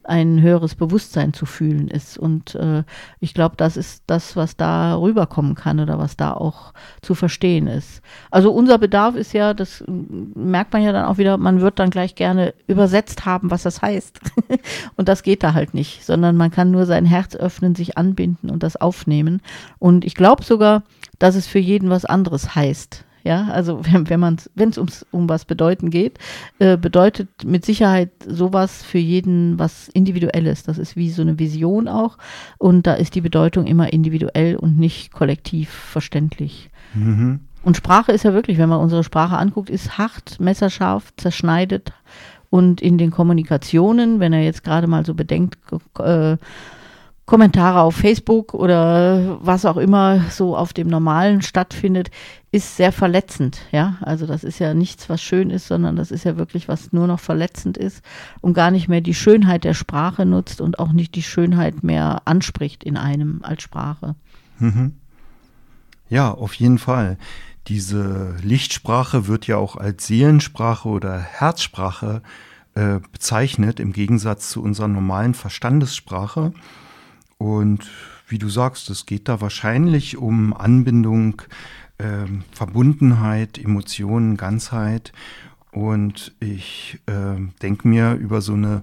Speaker 2: ein höheres Bewusstsein zu fühlen ist. Und äh, ich glaube, das ist das, was da rüberkommen kann oder was da auch zu verstehen ist. Also unser Bedarf ist ja, das merkt man ja dann auch wieder, man wird dann gleich gerne übersetzt haben, was das heißt. [LAUGHS] und das geht da halt nicht, sondern man kann nur sein Herz öffnen, sich anbinden und das aufnehmen. Und ich glaube sogar, dass es für jeden was anderes heißt. Ja, also [LAUGHS] wenn, wenn man wenn es ums um was bedeuten geht, äh, bedeutet mit Sicherheit sowas für jeden was Individuelles. Das ist wie so eine Vision auch. Und da ist die Bedeutung immer individuell und nicht kollektiv verständlich. Mhm. Und Sprache ist ja wirklich, wenn man unsere Sprache anguckt, ist hart, messerscharf, zerschneidet. Und in den Kommunikationen, wenn er jetzt gerade mal so bedenkt, äh, Kommentare auf Facebook oder was auch immer so auf dem Normalen stattfindet, ist sehr verletzend. Ja, also das ist ja nichts, was schön ist, sondern das ist ja wirklich, was nur noch verletzend ist und gar nicht mehr die Schönheit der Sprache nutzt und auch nicht die Schönheit mehr anspricht in einem als Sprache. Mhm.
Speaker 1: Ja, auf jeden Fall. Diese Lichtsprache wird ja auch als Seelensprache oder Herzsprache äh, bezeichnet, im Gegensatz zu unserer normalen Verstandessprache. Und wie du sagst, es geht da wahrscheinlich um Anbindung, äh, Verbundenheit, Emotionen, Ganzheit. Und ich äh, denke mir, über so eine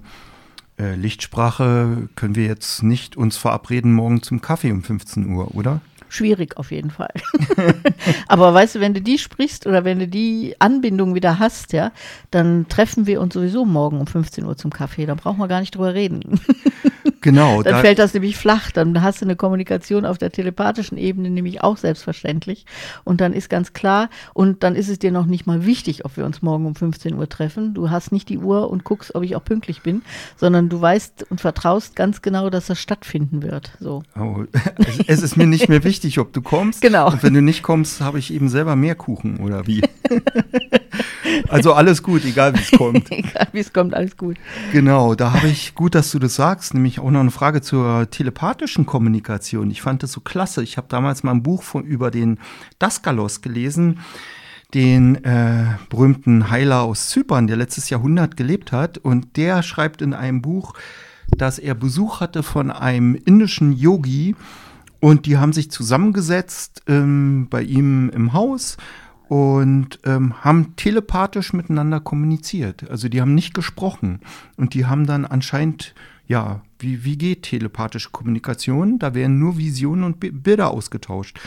Speaker 1: äh, Lichtsprache können wir jetzt nicht uns verabreden morgen zum Kaffee um 15 Uhr, oder?
Speaker 2: Schwierig auf jeden Fall. [LAUGHS] Aber weißt du, wenn du die sprichst oder wenn du die Anbindung wieder hast, ja, dann treffen wir uns sowieso morgen um 15 Uhr zum Kaffee. Da brauchen wir gar nicht drüber reden. [LAUGHS]
Speaker 1: Genau.
Speaker 2: dann da fällt das nämlich flach. Dann hast du eine Kommunikation auf der telepathischen Ebene nämlich auch selbstverständlich. Und dann ist ganz klar, und dann ist es dir noch nicht mal wichtig, ob wir uns morgen um 15 Uhr treffen. Du hast nicht die Uhr und guckst, ob ich auch pünktlich bin, sondern du weißt und vertraust ganz genau, dass das stattfinden wird. So.
Speaker 1: Oh, [LAUGHS] es, es ist mir nicht mehr wichtig, ob du kommst.
Speaker 2: Genau.
Speaker 1: Und wenn du nicht kommst, habe ich eben selber mehr Kuchen oder wie? [LAUGHS] also alles gut, egal wie es kommt. [LAUGHS]
Speaker 2: egal wie es kommt, alles gut.
Speaker 1: Genau, da habe ich gut, dass du das sagst, nämlich auch noch eine Frage zur telepathischen Kommunikation. Ich fand das so klasse. Ich habe damals mal ein Buch von, über den Daskalos gelesen, den äh, berühmten Heiler aus Zypern, der letztes Jahrhundert gelebt hat. Und der schreibt in einem Buch, dass er Besuch hatte von einem indischen Yogi. Und die haben sich zusammengesetzt ähm, bei ihm im Haus und ähm, haben telepathisch miteinander kommuniziert. Also die haben nicht gesprochen und die haben dann anscheinend ja, wie, wie geht telepathische Kommunikation? Da werden nur Visionen und Bilder ausgetauscht.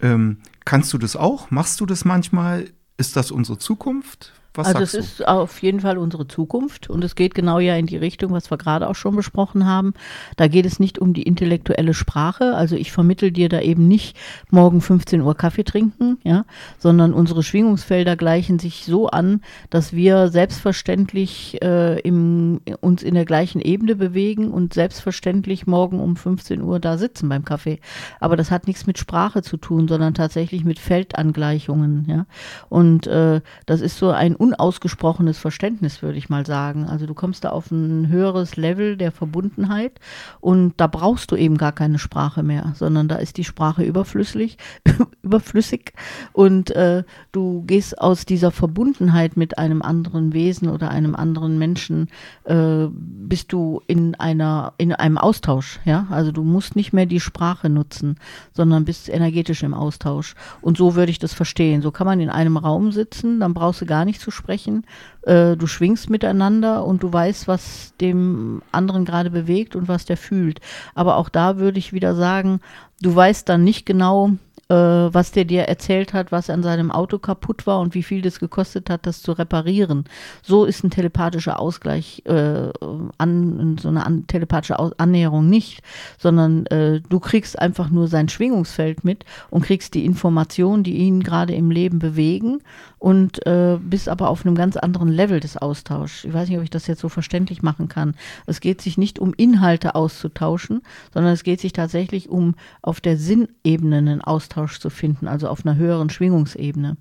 Speaker 1: Ähm, kannst du das auch? Machst du das manchmal? Ist das unsere Zukunft?
Speaker 2: Was also es ist auf jeden Fall unsere Zukunft und es geht genau ja in die Richtung, was wir gerade auch schon besprochen haben. Da geht es nicht um die intellektuelle Sprache, also ich vermittel dir da eben nicht morgen 15 Uhr Kaffee trinken, ja, sondern unsere Schwingungsfelder gleichen sich so an, dass wir selbstverständlich äh, im, uns in der gleichen Ebene bewegen und selbstverständlich morgen um 15 Uhr da sitzen beim Kaffee. Aber das hat nichts mit Sprache zu tun, sondern tatsächlich mit Feldangleichungen, ja. Und äh, das ist so ein unausgesprochenes Verständnis, würde ich mal sagen. Also du kommst da auf ein höheres Level der Verbundenheit und da brauchst du eben gar keine Sprache mehr, sondern da ist die Sprache überflüssig, [LAUGHS] überflüssig und äh, du gehst aus dieser Verbundenheit mit einem anderen Wesen oder einem anderen Menschen, äh, bist du in einer, in einem Austausch, ja. Also du musst nicht mehr die Sprache nutzen, sondern bist energetisch im Austausch. Und so würde ich das verstehen. So kann man in einem Raum sitzen, dann brauchst du gar nicht zu sprechen. Äh, du schwingst miteinander und du weißt, was dem anderen gerade bewegt und was der fühlt. Aber auch da würde ich wieder sagen, du weißt dann nicht genau, äh, was der dir erzählt hat, was an seinem Auto kaputt war und wie viel das gekostet hat, das zu reparieren. So ist ein telepathischer Ausgleich äh, an so eine an, telepathische Aus Annäherung nicht, sondern äh, du kriegst einfach nur sein Schwingungsfeld mit und kriegst die Informationen, die ihn gerade im Leben bewegen und äh, bist aber auf einem ganz anderen Level des Austauschs. Ich weiß nicht, ob ich das jetzt so verständlich machen kann. Es geht sich nicht um Inhalte auszutauschen, sondern es geht sich tatsächlich um auf der Sinnebene einen Austausch zu finden, also auf einer höheren Schwingungsebene.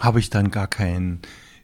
Speaker 1: Habe ich dann gar kein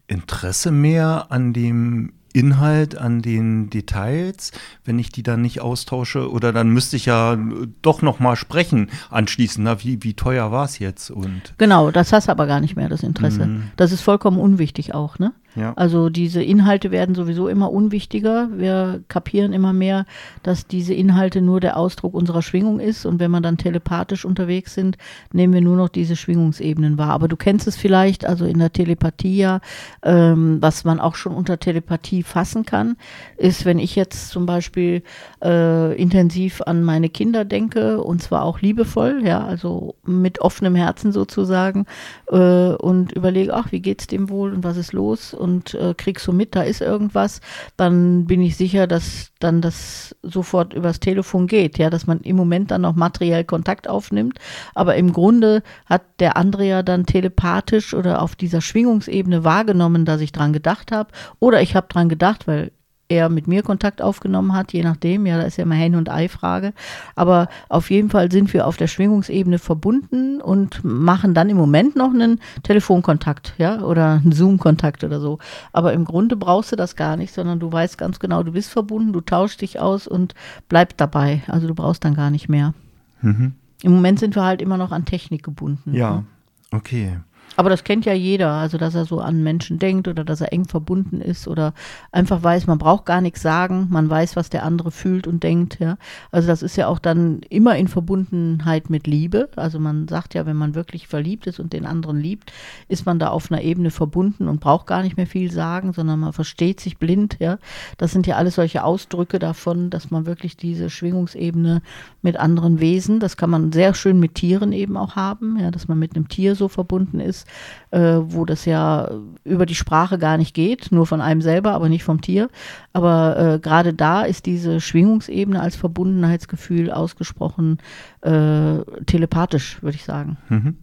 Speaker 1: Interesse mehr an dem Inhalt, an den Details, wenn ich die dann nicht austausche? Oder dann müsste ich ja doch noch mal sprechen anschließend. Na, wie, wie teuer war es jetzt? Und
Speaker 2: genau, das hast du aber gar nicht mehr, das Interesse. Mhm. Das ist vollkommen unwichtig auch, ne? Ja. Also diese Inhalte werden sowieso immer unwichtiger. Wir kapieren immer mehr, dass diese Inhalte nur der Ausdruck unserer Schwingung ist. Und wenn wir dann telepathisch unterwegs sind, nehmen wir nur noch diese Schwingungsebenen wahr. Aber du kennst es vielleicht, also in der Telepathie ja, ähm, was man auch schon unter Telepathie fassen kann, ist, wenn ich jetzt zum Beispiel äh, intensiv an meine Kinder denke und zwar auch liebevoll, ja, also mit offenem Herzen sozusagen äh, und überlege, ach, wie geht's dem wohl und was ist los? Und äh, kriegst so mit, da ist irgendwas, dann bin ich sicher, dass dann das sofort übers Telefon geht, ja, dass man im Moment dann noch materiell Kontakt aufnimmt, aber im Grunde hat der andere ja dann telepathisch oder auf dieser Schwingungsebene wahrgenommen, dass ich dran gedacht habe oder ich habe dran gedacht, weil er mit mir Kontakt aufgenommen hat, je nachdem. Ja, da ist ja immer Hen- und Ei-Frage. Aber auf jeden Fall sind wir auf der Schwingungsebene verbunden und machen dann im Moment noch einen Telefonkontakt, ja, oder einen Zoom-Kontakt oder so. Aber im Grunde brauchst du das gar nicht, sondern du weißt ganz genau, du bist verbunden, du tauschst dich aus und bleibst dabei. Also du brauchst dann gar nicht mehr. Mhm. Im Moment sind wir halt immer noch an Technik gebunden.
Speaker 1: Ja, ne? okay.
Speaker 2: Aber das kennt ja jeder, also dass er so an Menschen denkt oder dass er eng verbunden ist oder einfach weiß, man braucht gar nichts sagen, man weiß, was der andere fühlt und denkt, ja. Also das ist ja auch dann immer in Verbundenheit mit Liebe. Also man sagt ja, wenn man wirklich verliebt ist und den anderen liebt, ist man da auf einer Ebene verbunden und braucht gar nicht mehr viel sagen, sondern man versteht sich blind, ja. Das sind ja alles solche Ausdrücke davon, dass man wirklich diese Schwingungsebene mit anderen Wesen, das kann man sehr schön mit Tieren eben auch haben, ja, dass man mit einem Tier so verbunden ist äh, wo das ja über die Sprache gar nicht geht, nur von einem selber, aber nicht vom Tier. Aber äh, gerade da ist diese Schwingungsebene als Verbundenheitsgefühl ausgesprochen äh, telepathisch, würde ich sagen. Mhm.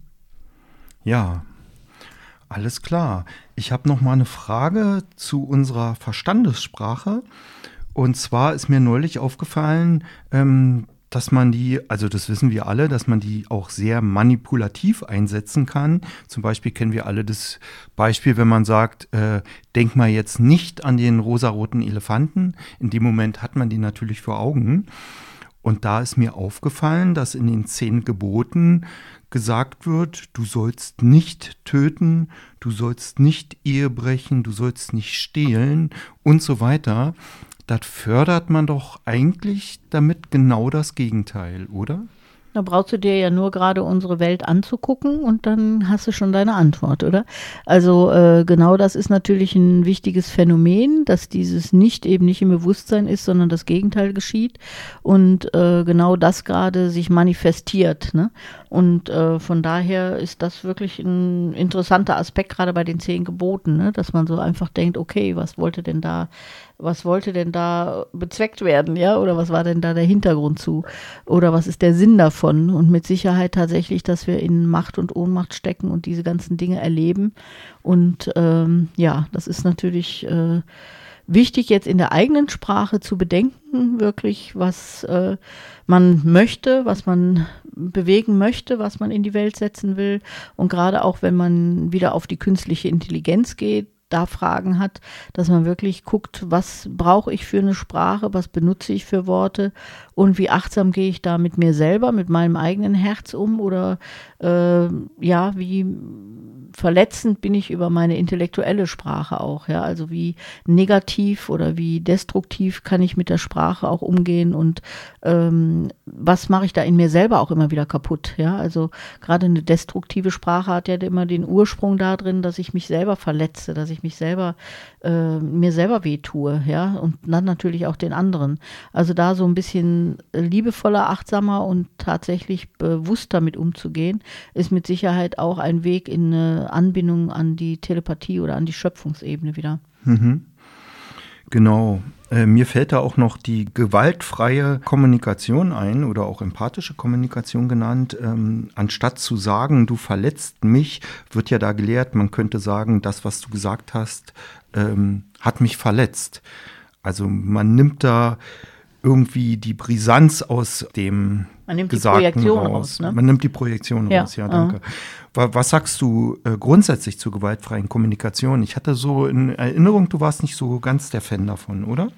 Speaker 1: Ja, alles klar. Ich habe noch mal eine Frage zu unserer Verstandessprache. Und zwar ist mir neulich aufgefallen, ähm, dass man die, also das wissen wir alle, dass man die auch sehr manipulativ einsetzen kann. Zum Beispiel kennen wir alle das Beispiel, wenn man sagt, äh, denk mal jetzt nicht an den rosaroten Elefanten. In dem Moment hat man die natürlich vor Augen. Und da ist mir aufgefallen, dass in den zehn Geboten gesagt wird, du sollst nicht töten, du sollst nicht Ehe brechen, du sollst nicht stehlen und so weiter das fördert man doch eigentlich damit genau das Gegenteil, oder?
Speaker 2: Da brauchst du dir ja nur gerade unsere Welt anzugucken und dann hast du schon deine Antwort, oder? Also äh, genau das ist natürlich ein wichtiges Phänomen, dass dieses nicht eben nicht im Bewusstsein ist, sondern das Gegenteil geschieht und äh, genau das gerade sich manifestiert. Ne? Und äh, von daher ist das wirklich ein interessanter Aspekt gerade bei den zehn Geboten, ne? dass man so einfach denkt, okay, was wollte denn da was wollte denn da bezweckt werden, ja? Oder was war denn da der Hintergrund zu? Oder was ist der Sinn davon? Und mit Sicherheit tatsächlich, dass wir in Macht und Ohnmacht stecken und diese ganzen Dinge erleben. Und ähm, ja, das ist natürlich äh, wichtig, jetzt in der eigenen Sprache zu bedenken, wirklich, was äh, man möchte, was man bewegen möchte, was man in die Welt setzen will. Und gerade auch, wenn man wieder auf die künstliche Intelligenz geht, da Fragen hat, dass man wirklich guckt, was brauche ich für eine Sprache, was benutze ich für Worte und wie achtsam gehe ich da mit mir selber, mit meinem eigenen Herz um oder äh, ja, wie verletzend bin ich über meine intellektuelle Sprache auch, ja, also wie negativ oder wie destruktiv kann ich mit der Sprache auch umgehen und ähm, was mache ich da in mir selber auch immer wieder kaputt, ja, also gerade eine destruktive Sprache hat ja immer den Ursprung darin, dass ich mich selber verletze, dass ich mich selber äh, mir selber wehtue, ja, und dann natürlich auch den anderen. Also da so ein bisschen liebevoller, achtsamer und tatsächlich bewusst damit umzugehen, ist mit Sicherheit auch ein Weg in eine Anbindung an die Telepathie oder an die Schöpfungsebene wieder. Mhm.
Speaker 1: Genau. Äh, mir fällt da auch noch die gewaltfreie Kommunikation ein oder auch empathische Kommunikation genannt. Ähm, anstatt zu sagen, du verletzt mich, wird ja da gelehrt, man könnte sagen, das, was du gesagt hast, ähm, hat mich verletzt. Also man nimmt da irgendwie die Brisanz aus dem
Speaker 2: Man nimmt Gesagten die Projektion raus.
Speaker 1: ne? Man nimmt die Projektion ja. raus, ja, danke. Uh. Was sagst du äh, grundsätzlich zur gewaltfreien Kommunikation? Ich hatte so in Erinnerung, du warst nicht so ganz der Fan davon, oder?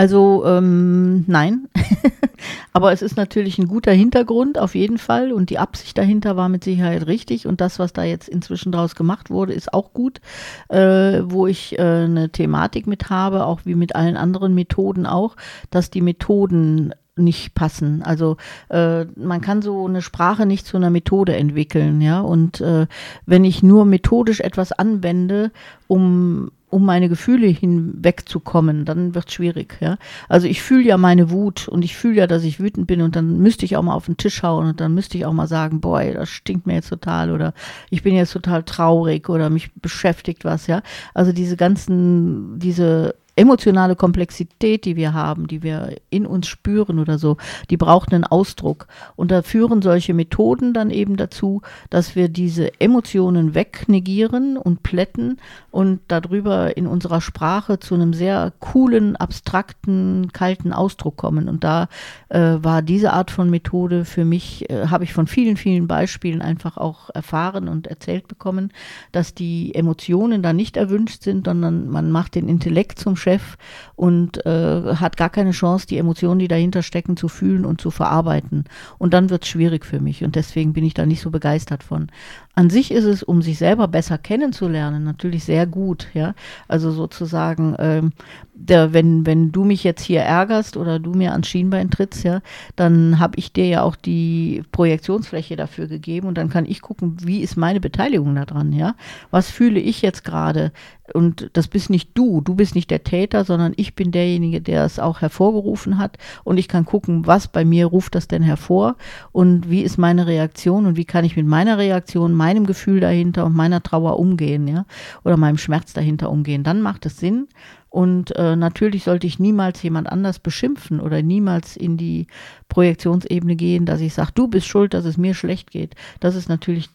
Speaker 2: Also ähm, nein, [LAUGHS] aber es ist natürlich ein guter Hintergrund auf jeden Fall und die Absicht dahinter war mit Sicherheit richtig und das, was da jetzt inzwischen draus gemacht wurde, ist auch gut, äh, wo ich äh, eine Thematik mit habe, auch wie mit allen anderen Methoden auch, dass die Methoden nicht passen. Also äh, man kann so eine Sprache nicht zu einer Methode entwickeln, ja. Und äh, wenn ich nur methodisch etwas anwende, um um meine Gefühle hinwegzukommen, dann wird es schwierig. Ja? Also ich fühle ja meine Wut und ich fühle ja, dass ich wütend bin und dann müsste ich auch mal auf den Tisch hauen und dann müsste ich auch mal sagen, boy, das stinkt mir jetzt total oder ich bin jetzt total traurig oder mich beschäftigt was. Ja, also diese ganzen, diese emotionale Komplexität, die wir haben, die wir in uns spüren oder so, die braucht einen Ausdruck. Und da führen solche Methoden dann eben dazu, dass wir diese Emotionen wegnegieren und plätten und darüber in unserer Sprache zu einem sehr coolen, abstrakten, kalten Ausdruck kommen. Und da äh, war diese Art von Methode für mich, äh, habe ich von vielen, vielen Beispielen einfach auch erfahren und erzählt bekommen, dass die Emotionen da nicht erwünscht sind, sondern man macht den Intellekt zum Chef Chef und äh, hat gar keine Chance, die Emotionen, die dahinter stecken, zu fühlen und zu verarbeiten. Und dann wird es schwierig für mich und deswegen bin ich da nicht so begeistert von. An sich ist es, um sich selber besser kennenzulernen, natürlich sehr gut, ja. Also sozusagen, ähm, der, wenn, wenn du mich jetzt hier ärgerst oder du mir ans Schienbein trittst, ja, dann habe ich dir ja auch die Projektionsfläche dafür gegeben und dann kann ich gucken, wie ist meine Beteiligung daran, ja. Was fühle ich jetzt gerade? Und das bist nicht du, du bist nicht der Täter, sondern ich bin derjenige, der es auch hervorgerufen hat. Und ich kann gucken, was bei mir ruft das denn hervor und wie ist meine Reaktion und wie kann ich mit meiner Reaktion, meinem Gefühl dahinter und meiner Trauer umgehen, ja, oder meinem Schmerz dahinter umgehen. Dann macht es Sinn. Und äh, natürlich sollte ich niemals jemand anders beschimpfen oder niemals in die Projektionsebene gehen, dass ich sage, du bist schuld, dass es mir schlecht geht. Das ist natürlich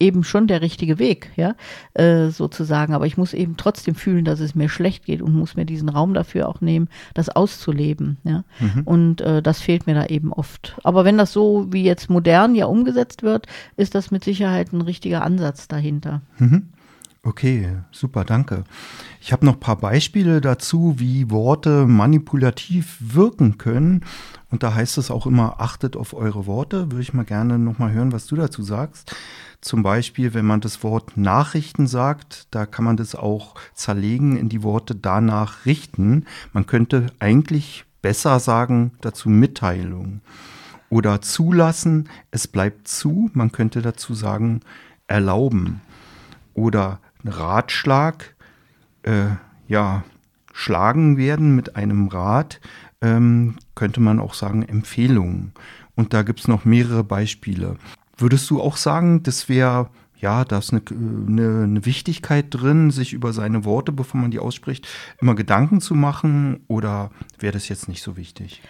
Speaker 2: eben schon der richtige Weg, ja, äh, sozusagen. Aber ich muss eben trotzdem fühlen, dass es mir schlecht geht und muss mir diesen Raum dafür auch nehmen, das auszuleben, ja. Mhm. Und äh, das fehlt mir da eben oft. Aber wenn das so wie jetzt modern ja umgesetzt wird, ist das mit Sicherheit ein richtiger Ansatz dahinter.
Speaker 1: Mhm. Okay, super, danke. Ich habe noch ein paar Beispiele dazu, wie Worte manipulativ wirken können. Und da heißt es auch immer, achtet auf eure Worte. Würde ich mal gerne nochmal hören, was du dazu sagst. Zum Beispiel, wenn man das Wort Nachrichten sagt, da kann man das auch zerlegen in die Worte danach richten. Man könnte eigentlich besser sagen dazu Mitteilung. Oder zulassen, es bleibt zu. Man könnte dazu sagen erlauben. Oder Ratschlag, äh, ja, schlagen werden mit einem Rat, ähm, könnte man auch sagen Empfehlungen. Und da gibt es noch mehrere Beispiele. Würdest du auch sagen, das wäre, ja, da ist eine, eine, eine, Wichtigkeit drin, sich über seine Worte, bevor man die ausspricht, immer Gedanken zu machen? Oder wäre das jetzt nicht so wichtig?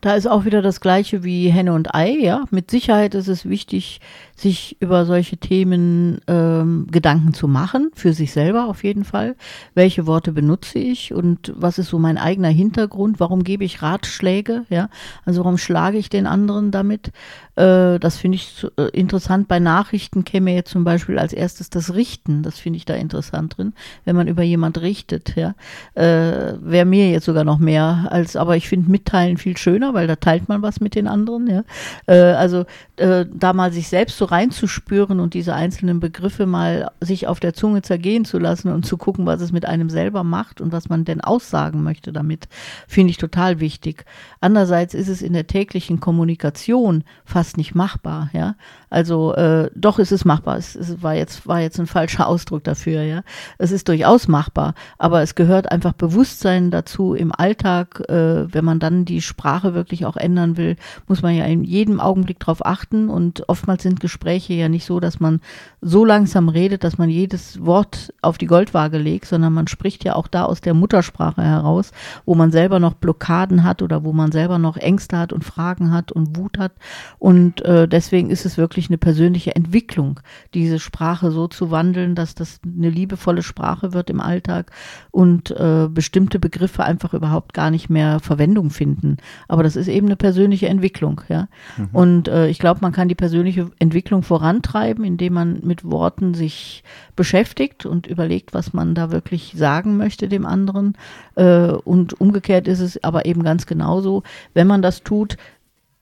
Speaker 2: Da ist auch wieder das Gleiche wie Henne und Ei, ja. Mit Sicherheit ist es wichtig, sich über solche Themen ähm, Gedanken zu machen, für sich selber auf jeden Fall. Welche Worte benutze ich und was ist so mein eigener Hintergrund? Warum gebe ich Ratschläge? Ja, also warum schlage ich den anderen damit? Äh, das finde ich äh, interessant. Bei Nachrichten käme jetzt zum Beispiel als erstes das Richten. Das finde ich da interessant drin, wenn man über jemand richtet. Ja, äh, wäre mir jetzt sogar noch mehr als, aber ich finde Mitteilen viel schöner, weil da teilt man was mit den anderen. Ja, äh, also äh, da mal sich selbst so reinzuspüren und diese einzelnen Begriffe mal sich auf der Zunge zergehen zu lassen und zu gucken, was es mit einem selber macht und was man denn aussagen möchte damit, finde ich total wichtig. Andererseits ist es in der täglichen Kommunikation fast nicht machbar, ja. Also äh, doch ist es machbar. Es, es, war jetzt war jetzt ein falscher [LAUGHS] Ausdruck dafür, ja. Es ist durchaus machbar, aber es gehört einfach Bewusstsein dazu im Alltag. Äh, wenn man dann die Sprache wirklich auch ändern will, muss man ja in jedem Augenblick darauf achten und oftmals sind Gespräche ja nicht so, dass man so langsam redet, dass man jedes Wort auf die Goldwaage legt, sondern man spricht ja auch da aus der Muttersprache heraus, wo man selber noch Blockaden hat oder wo man selber noch Ängste hat und Fragen hat und Wut hat. Und äh, deswegen ist es wirklich eine persönliche Entwicklung, diese Sprache so zu wandeln, dass das eine liebevolle Sprache wird im Alltag und äh, bestimmte Begriffe einfach überhaupt gar nicht mehr Verwendung finden. Aber das ist eben eine persönliche Entwicklung, ja. Mhm. Und äh, ich glaube, man kann die persönliche Entwicklung vorantreiben, indem man mit Worten sich beschäftigt und überlegt, was man da wirklich sagen möchte dem anderen. Äh, und umgekehrt ist es aber eben ganz genauso, wenn man das tut,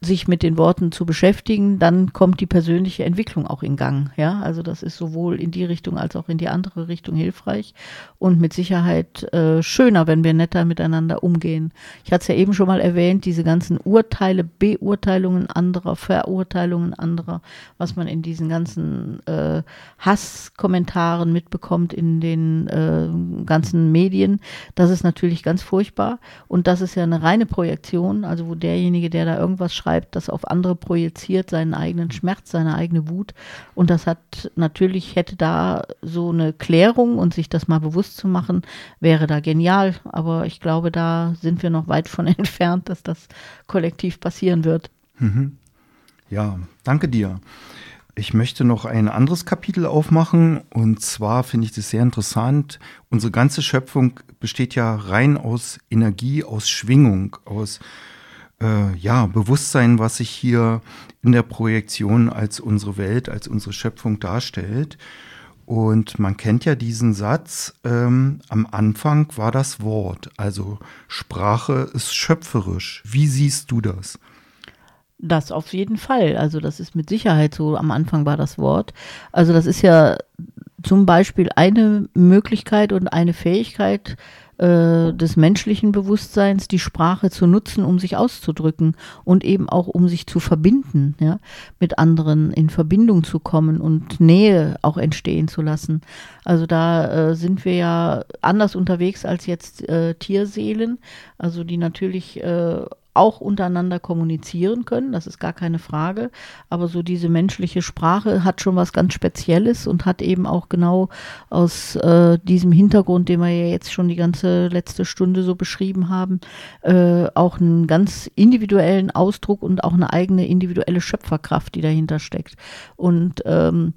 Speaker 2: sich mit den Worten zu beschäftigen, dann kommt die persönliche Entwicklung auch in Gang. Ja, also das ist sowohl in die Richtung als auch in die andere Richtung hilfreich und mit Sicherheit äh, schöner, wenn wir netter miteinander umgehen. Ich hatte es ja eben schon mal erwähnt, diese ganzen Urteile, Beurteilungen anderer, Verurteilungen anderer, was man in diesen ganzen äh, Hasskommentaren mitbekommt in den äh, ganzen Medien, das ist natürlich ganz furchtbar und das ist ja eine reine Projektion, also wo derjenige, der da irgendwas schreibt, schreibt, das auf andere projiziert, seinen eigenen Schmerz, seine eigene Wut. Und das hat natürlich, hätte da so eine Klärung und sich das mal bewusst zu machen, wäre da genial. Aber ich glaube, da sind wir noch weit von [LAUGHS] entfernt, dass das kollektiv passieren wird.
Speaker 1: Mhm. Ja, danke dir. Ich möchte noch ein anderes Kapitel aufmachen und zwar finde ich das sehr interessant. Unsere ganze Schöpfung besteht ja rein aus Energie, aus Schwingung, aus äh, ja, Bewusstsein, was sich hier in der Projektion als unsere Welt, als unsere Schöpfung darstellt. Und man kennt ja diesen Satz, ähm, am Anfang war das Wort, also Sprache ist schöpferisch. Wie siehst du das?
Speaker 2: Das auf jeden Fall. Also das ist mit Sicherheit so, am Anfang war das Wort. Also das ist ja zum Beispiel eine Möglichkeit und eine Fähigkeit, äh, des menschlichen Bewusstseins, die Sprache zu nutzen, um sich auszudrücken und eben auch um sich zu verbinden, ja, mit anderen in Verbindung zu kommen und Nähe auch entstehen zu lassen. Also da äh, sind wir ja anders unterwegs als jetzt äh, Tierseelen, also die natürlich äh, auch untereinander kommunizieren können, das ist gar keine Frage. Aber so diese menschliche Sprache hat schon was ganz Spezielles und hat eben auch genau aus äh, diesem Hintergrund, den wir ja jetzt schon die ganze letzte Stunde so beschrieben haben, äh, auch einen ganz individuellen Ausdruck und auch eine eigene individuelle Schöpferkraft, die dahinter steckt. Und ähm,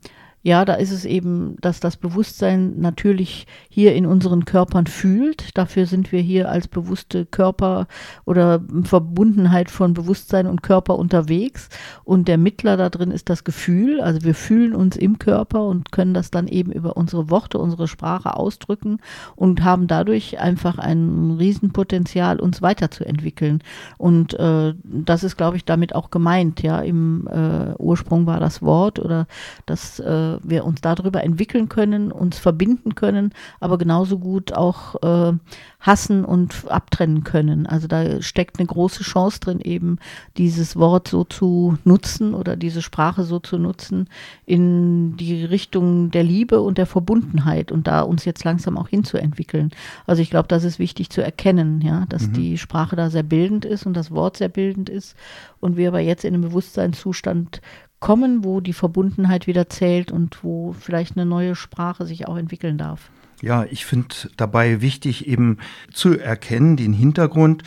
Speaker 2: ja, da ist es eben, dass das Bewusstsein natürlich hier in unseren Körpern fühlt. Dafür sind wir hier als bewusste Körper oder Verbundenheit von Bewusstsein und Körper unterwegs. Und der Mittler da drin ist das Gefühl. Also wir fühlen uns im Körper und können das dann eben über unsere Worte, unsere Sprache ausdrücken und haben dadurch einfach ein Riesenpotenzial, uns weiterzuentwickeln. Und äh, das ist, glaube ich, damit auch gemeint. Ja, im äh, Ursprung war das Wort oder das äh, wir uns darüber entwickeln können, uns verbinden können, aber genauso gut auch äh, hassen und abtrennen können. Also da steckt eine große Chance drin, eben dieses Wort so zu nutzen oder diese Sprache so zu nutzen in die Richtung der Liebe und der Verbundenheit und da uns jetzt langsam auch hinzuentwickeln. Also ich glaube, das ist wichtig zu erkennen, ja, dass mhm. die Sprache da sehr bildend ist und das Wort sehr bildend ist und wir aber jetzt in einem Bewusstseinszustand kommen, wo die Verbundenheit wieder zählt und wo vielleicht eine neue Sprache sich auch entwickeln darf.
Speaker 1: Ja, ich finde dabei wichtig eben zu erkennen, den Hintergrund,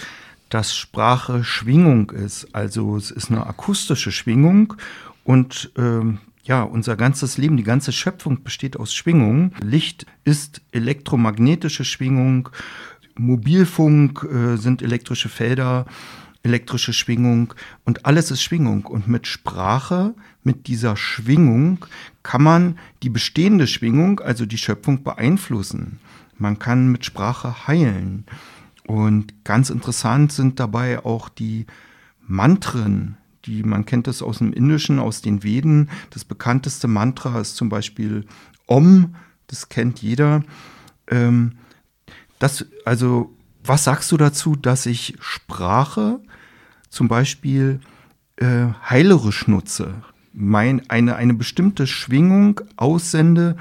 Speaker 1: dass Sprache Schwingung ist. Also es ist eine akustische Schwingung und ähm, ja, unser ganzes Leben, die ganze Schöpfung besteht aus Schwingungen. Licht ist elektromagnetische Schwingung, Mobilfunk äh, sind elektrische Felder elektrische Schwingung und alles ist Schwingung. Und mit Sprache, mit dieser Schwingung kann man die bestehende Schwingung, also die Schöpfung, beeinflussen. Man kann mit Sprache heilen. Und ganz interessant sind dabei auch die Mantren, die man kennt das aus dem Indischen, aus den Veden. Das bekannteste Mantra ist zum Beispiel Om, das kennt jeder. Ähm, das, also, was sagst du dazu, dass ich Sprache zum Beispiel äh, heilerisch nutze, mein, eine, eine bestimmte Schwingung aussende,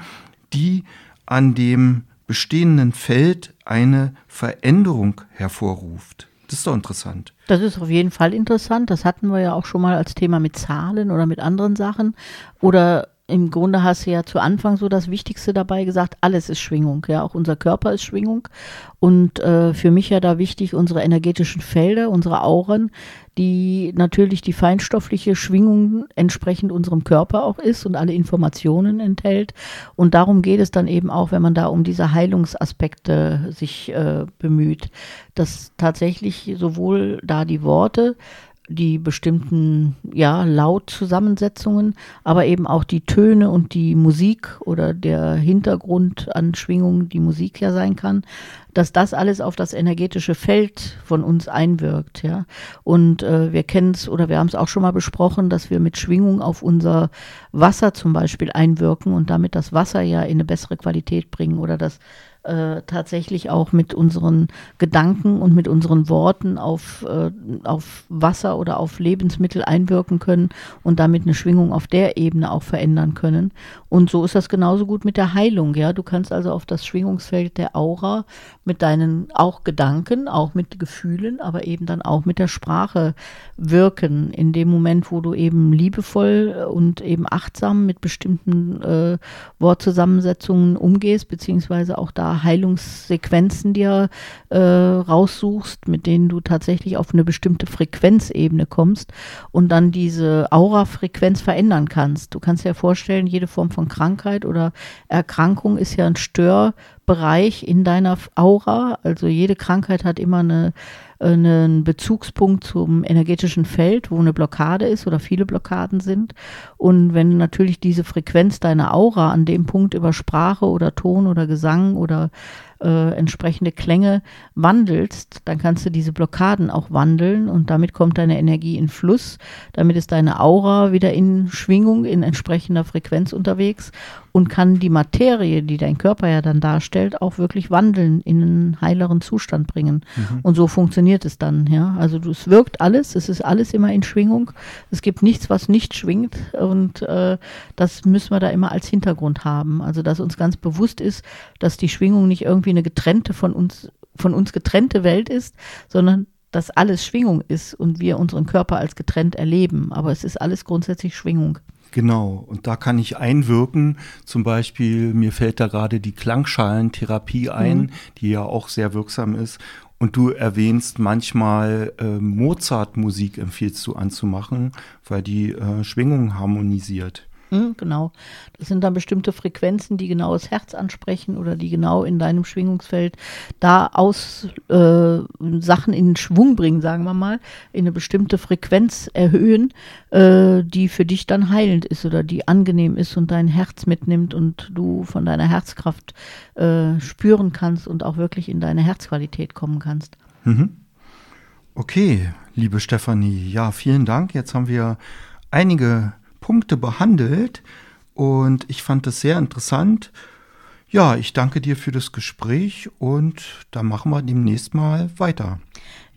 Speaker 1: die an dem bestehenden Feld eine Veränderung hervorruft. Das ist doch interessant.
Speaker 2: Das ist auf jeden Fall interessant. Das hatten wir ja auch schon mal als Thema mit Zahlen oder mit anderen Sachen. Oder im Grunde hast du ja zu Anfang so das Wichtigste dabei gesagt, alles ist Schwingung, ja, auch unser Körper ist Schwingung. Und äh, für mich ja da wichtig, unsere energetischen Felder, unsere Auren, die natürlich die feinstoffliche Schwingung entsprechend unserem Körper auch ist und alle Informationen enthält. Und darum geht es dann eben auch, wenn man da um diese Heilungsaspekte sich äh, bemüht, dass tatsächlich sowohl da die Worte, die bestimmten ja, Lautzusammensetzungen, aber eben auch die Töne und die Musik oder der Hintergrund an Schwingungen, die Musik ja sein kann, dass das alles auf das energetische Feld von uns einwirkt, ja. Und äh, wir kennen es oder wir haben es auch schon mal besprochen, dass wir mit Schwingung auf unser Wasser zum Beispiel einwirken und damit das Wasser ja in eine bessere Qualität bringen oder das äh, tatsächlich auch mit unseren Gedanken und mit unseren Worten auf, äh, auf Wasser oder auf Lebensmittel einwirken können und damit eine Schwingung auf der Ebene auch verändern können. Und so ist das genauso gut mit der Heilung. Ja, du kannst also auf das Schwingungsfeld der Aura mit deinen auch Gedanken, auch mit Gefühlen, aber eben dann auch mit der Sprache wirken. In dem Moment, wo du eben liebevoll und eben achtsam mit bestimmten äh, Wortzusammensetzungen umgehst, beziehungsweise auch da Heilungssequenzen dir äh, raussuchst, mit denen du tatsächlich auf eine bestimmte Frequenzebene kommst und dann diese Aura-Frequenz verändern kannst. Du kannst dir vorstellen, jede Form von Krankheit oder Erkrankung ist ja ein Störbereich in deiner Aura. Also jede Krankheit hat immer eine einen Bezugspunkt zum energetischen Feld, wo eine Blockade ist oder viele Blockaden sind. Und wenn natürlich diese Frequenz deiner Aura an dem Punkt über Sprache oder Ton oder Gesang oder äh, entsprechende Klänge wandelst, dann kannst du diese Blockaden auch wandeln und damit kommt deine Energie in Fluss. Damit ist deine Aura wieder in Schwingung, in entsprechender Frequenz unterwegs und kann die Materie, die dein Körper ja dann darstellt, auch wirklich wandeln, in einen heileren Zustand bringen. Mhm. Und so funktioniert es dann. Ja? Also es wirkt alles, es ist alles immer in Schwingung. Es gibt nichts, was nicht schwingt und äh, das müssen wir da immer als Hintergrund haben. Also dass uns ganz bewusst ist, dass die Schwingung nicht irgendwie eine getrennte von uns, von uns getrennte Welt ist, sondern dass alles Schwingung ist und wir unseren Körper als getrennt erleben. Aber es ist alles grundsätzlich Schwingung.
Speaker 1: Genau, und da kann ich einwirken. Zum Beispiel, mir fällt da gerade die Klangschalentherapie ein, mhm. die ja auch sehr wirksam ist. Und du erwähnst manchmal äh, Mozart-Musik empfiehlst du anzumachen, weil die äh, Schwingung harmonisiert.
Speaker 2: Hm, genau. Das sind dann bestimmte Frequenzen, die genau das Herz ansprechen oder die genau in deinem Schwingungsfeld da aus äh, Sachen in Schwung bringen, sagen wir mal, in eine bestimmte Frequenz erhöhen, äh, die für dich dann heilend ist oder die angenehm ist und dein Herz mitnimmt und du von deiner Herzkraft äh, spüren kannst und auch wirklich in deine Herzqualität kommen kannst. Mhm.
Speaker 1: Okay, liebe Stefanie, ja, vielen Dank. Jetzt haben wir einige Punkte behandelt und ich fand das sehr interessant. Ja, ich danke dir für das Gespräch und da machen wir demnächst mal weiter.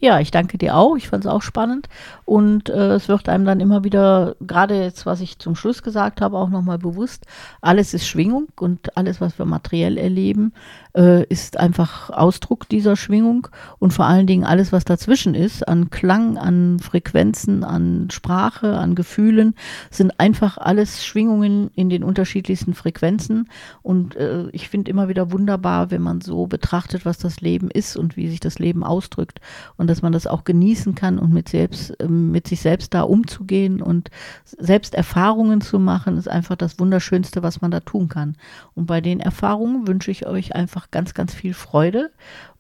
Speaker 2: Ja, ich danke dir auch. Ich fand es auch spannend. Und äh, es wird einem dann immer wieder, gerade jetzt, was ich zum Schluss gesagt habe, auch nochmal bewusst, alles ist Schwingung und alles, was wir materiell erleben, äh, ist einfach Ausdruck dieser Schwingung. Und vor allen Dingen alles, was dazwischen ist, an Klang, an Frequenzen, an Sprache, an Gefühlen, sind einfach alles Schwingungen in den unterschiedlichsten Frequenzen. Und äh, ich finde immer wieder wunderbar, wenn man so betrachtet, was das Leben ist und wie sich das Leben ausdrückt. Und dass man das auch genießen kann und mit, selbst, ähm, mit sich selbst da umzugehen und selbst Erfahrungen zu machen, ist einfach das Wunderschönste, was man da tun kann. Und bei den Erfahrungen wünsche ich euch einfach ganz, ganz viel Freude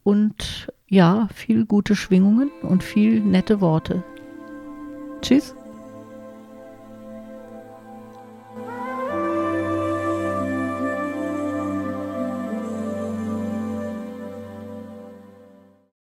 Speaker 2: und ja, viel gute Schwingungen und viel nette Worte. Tschüss.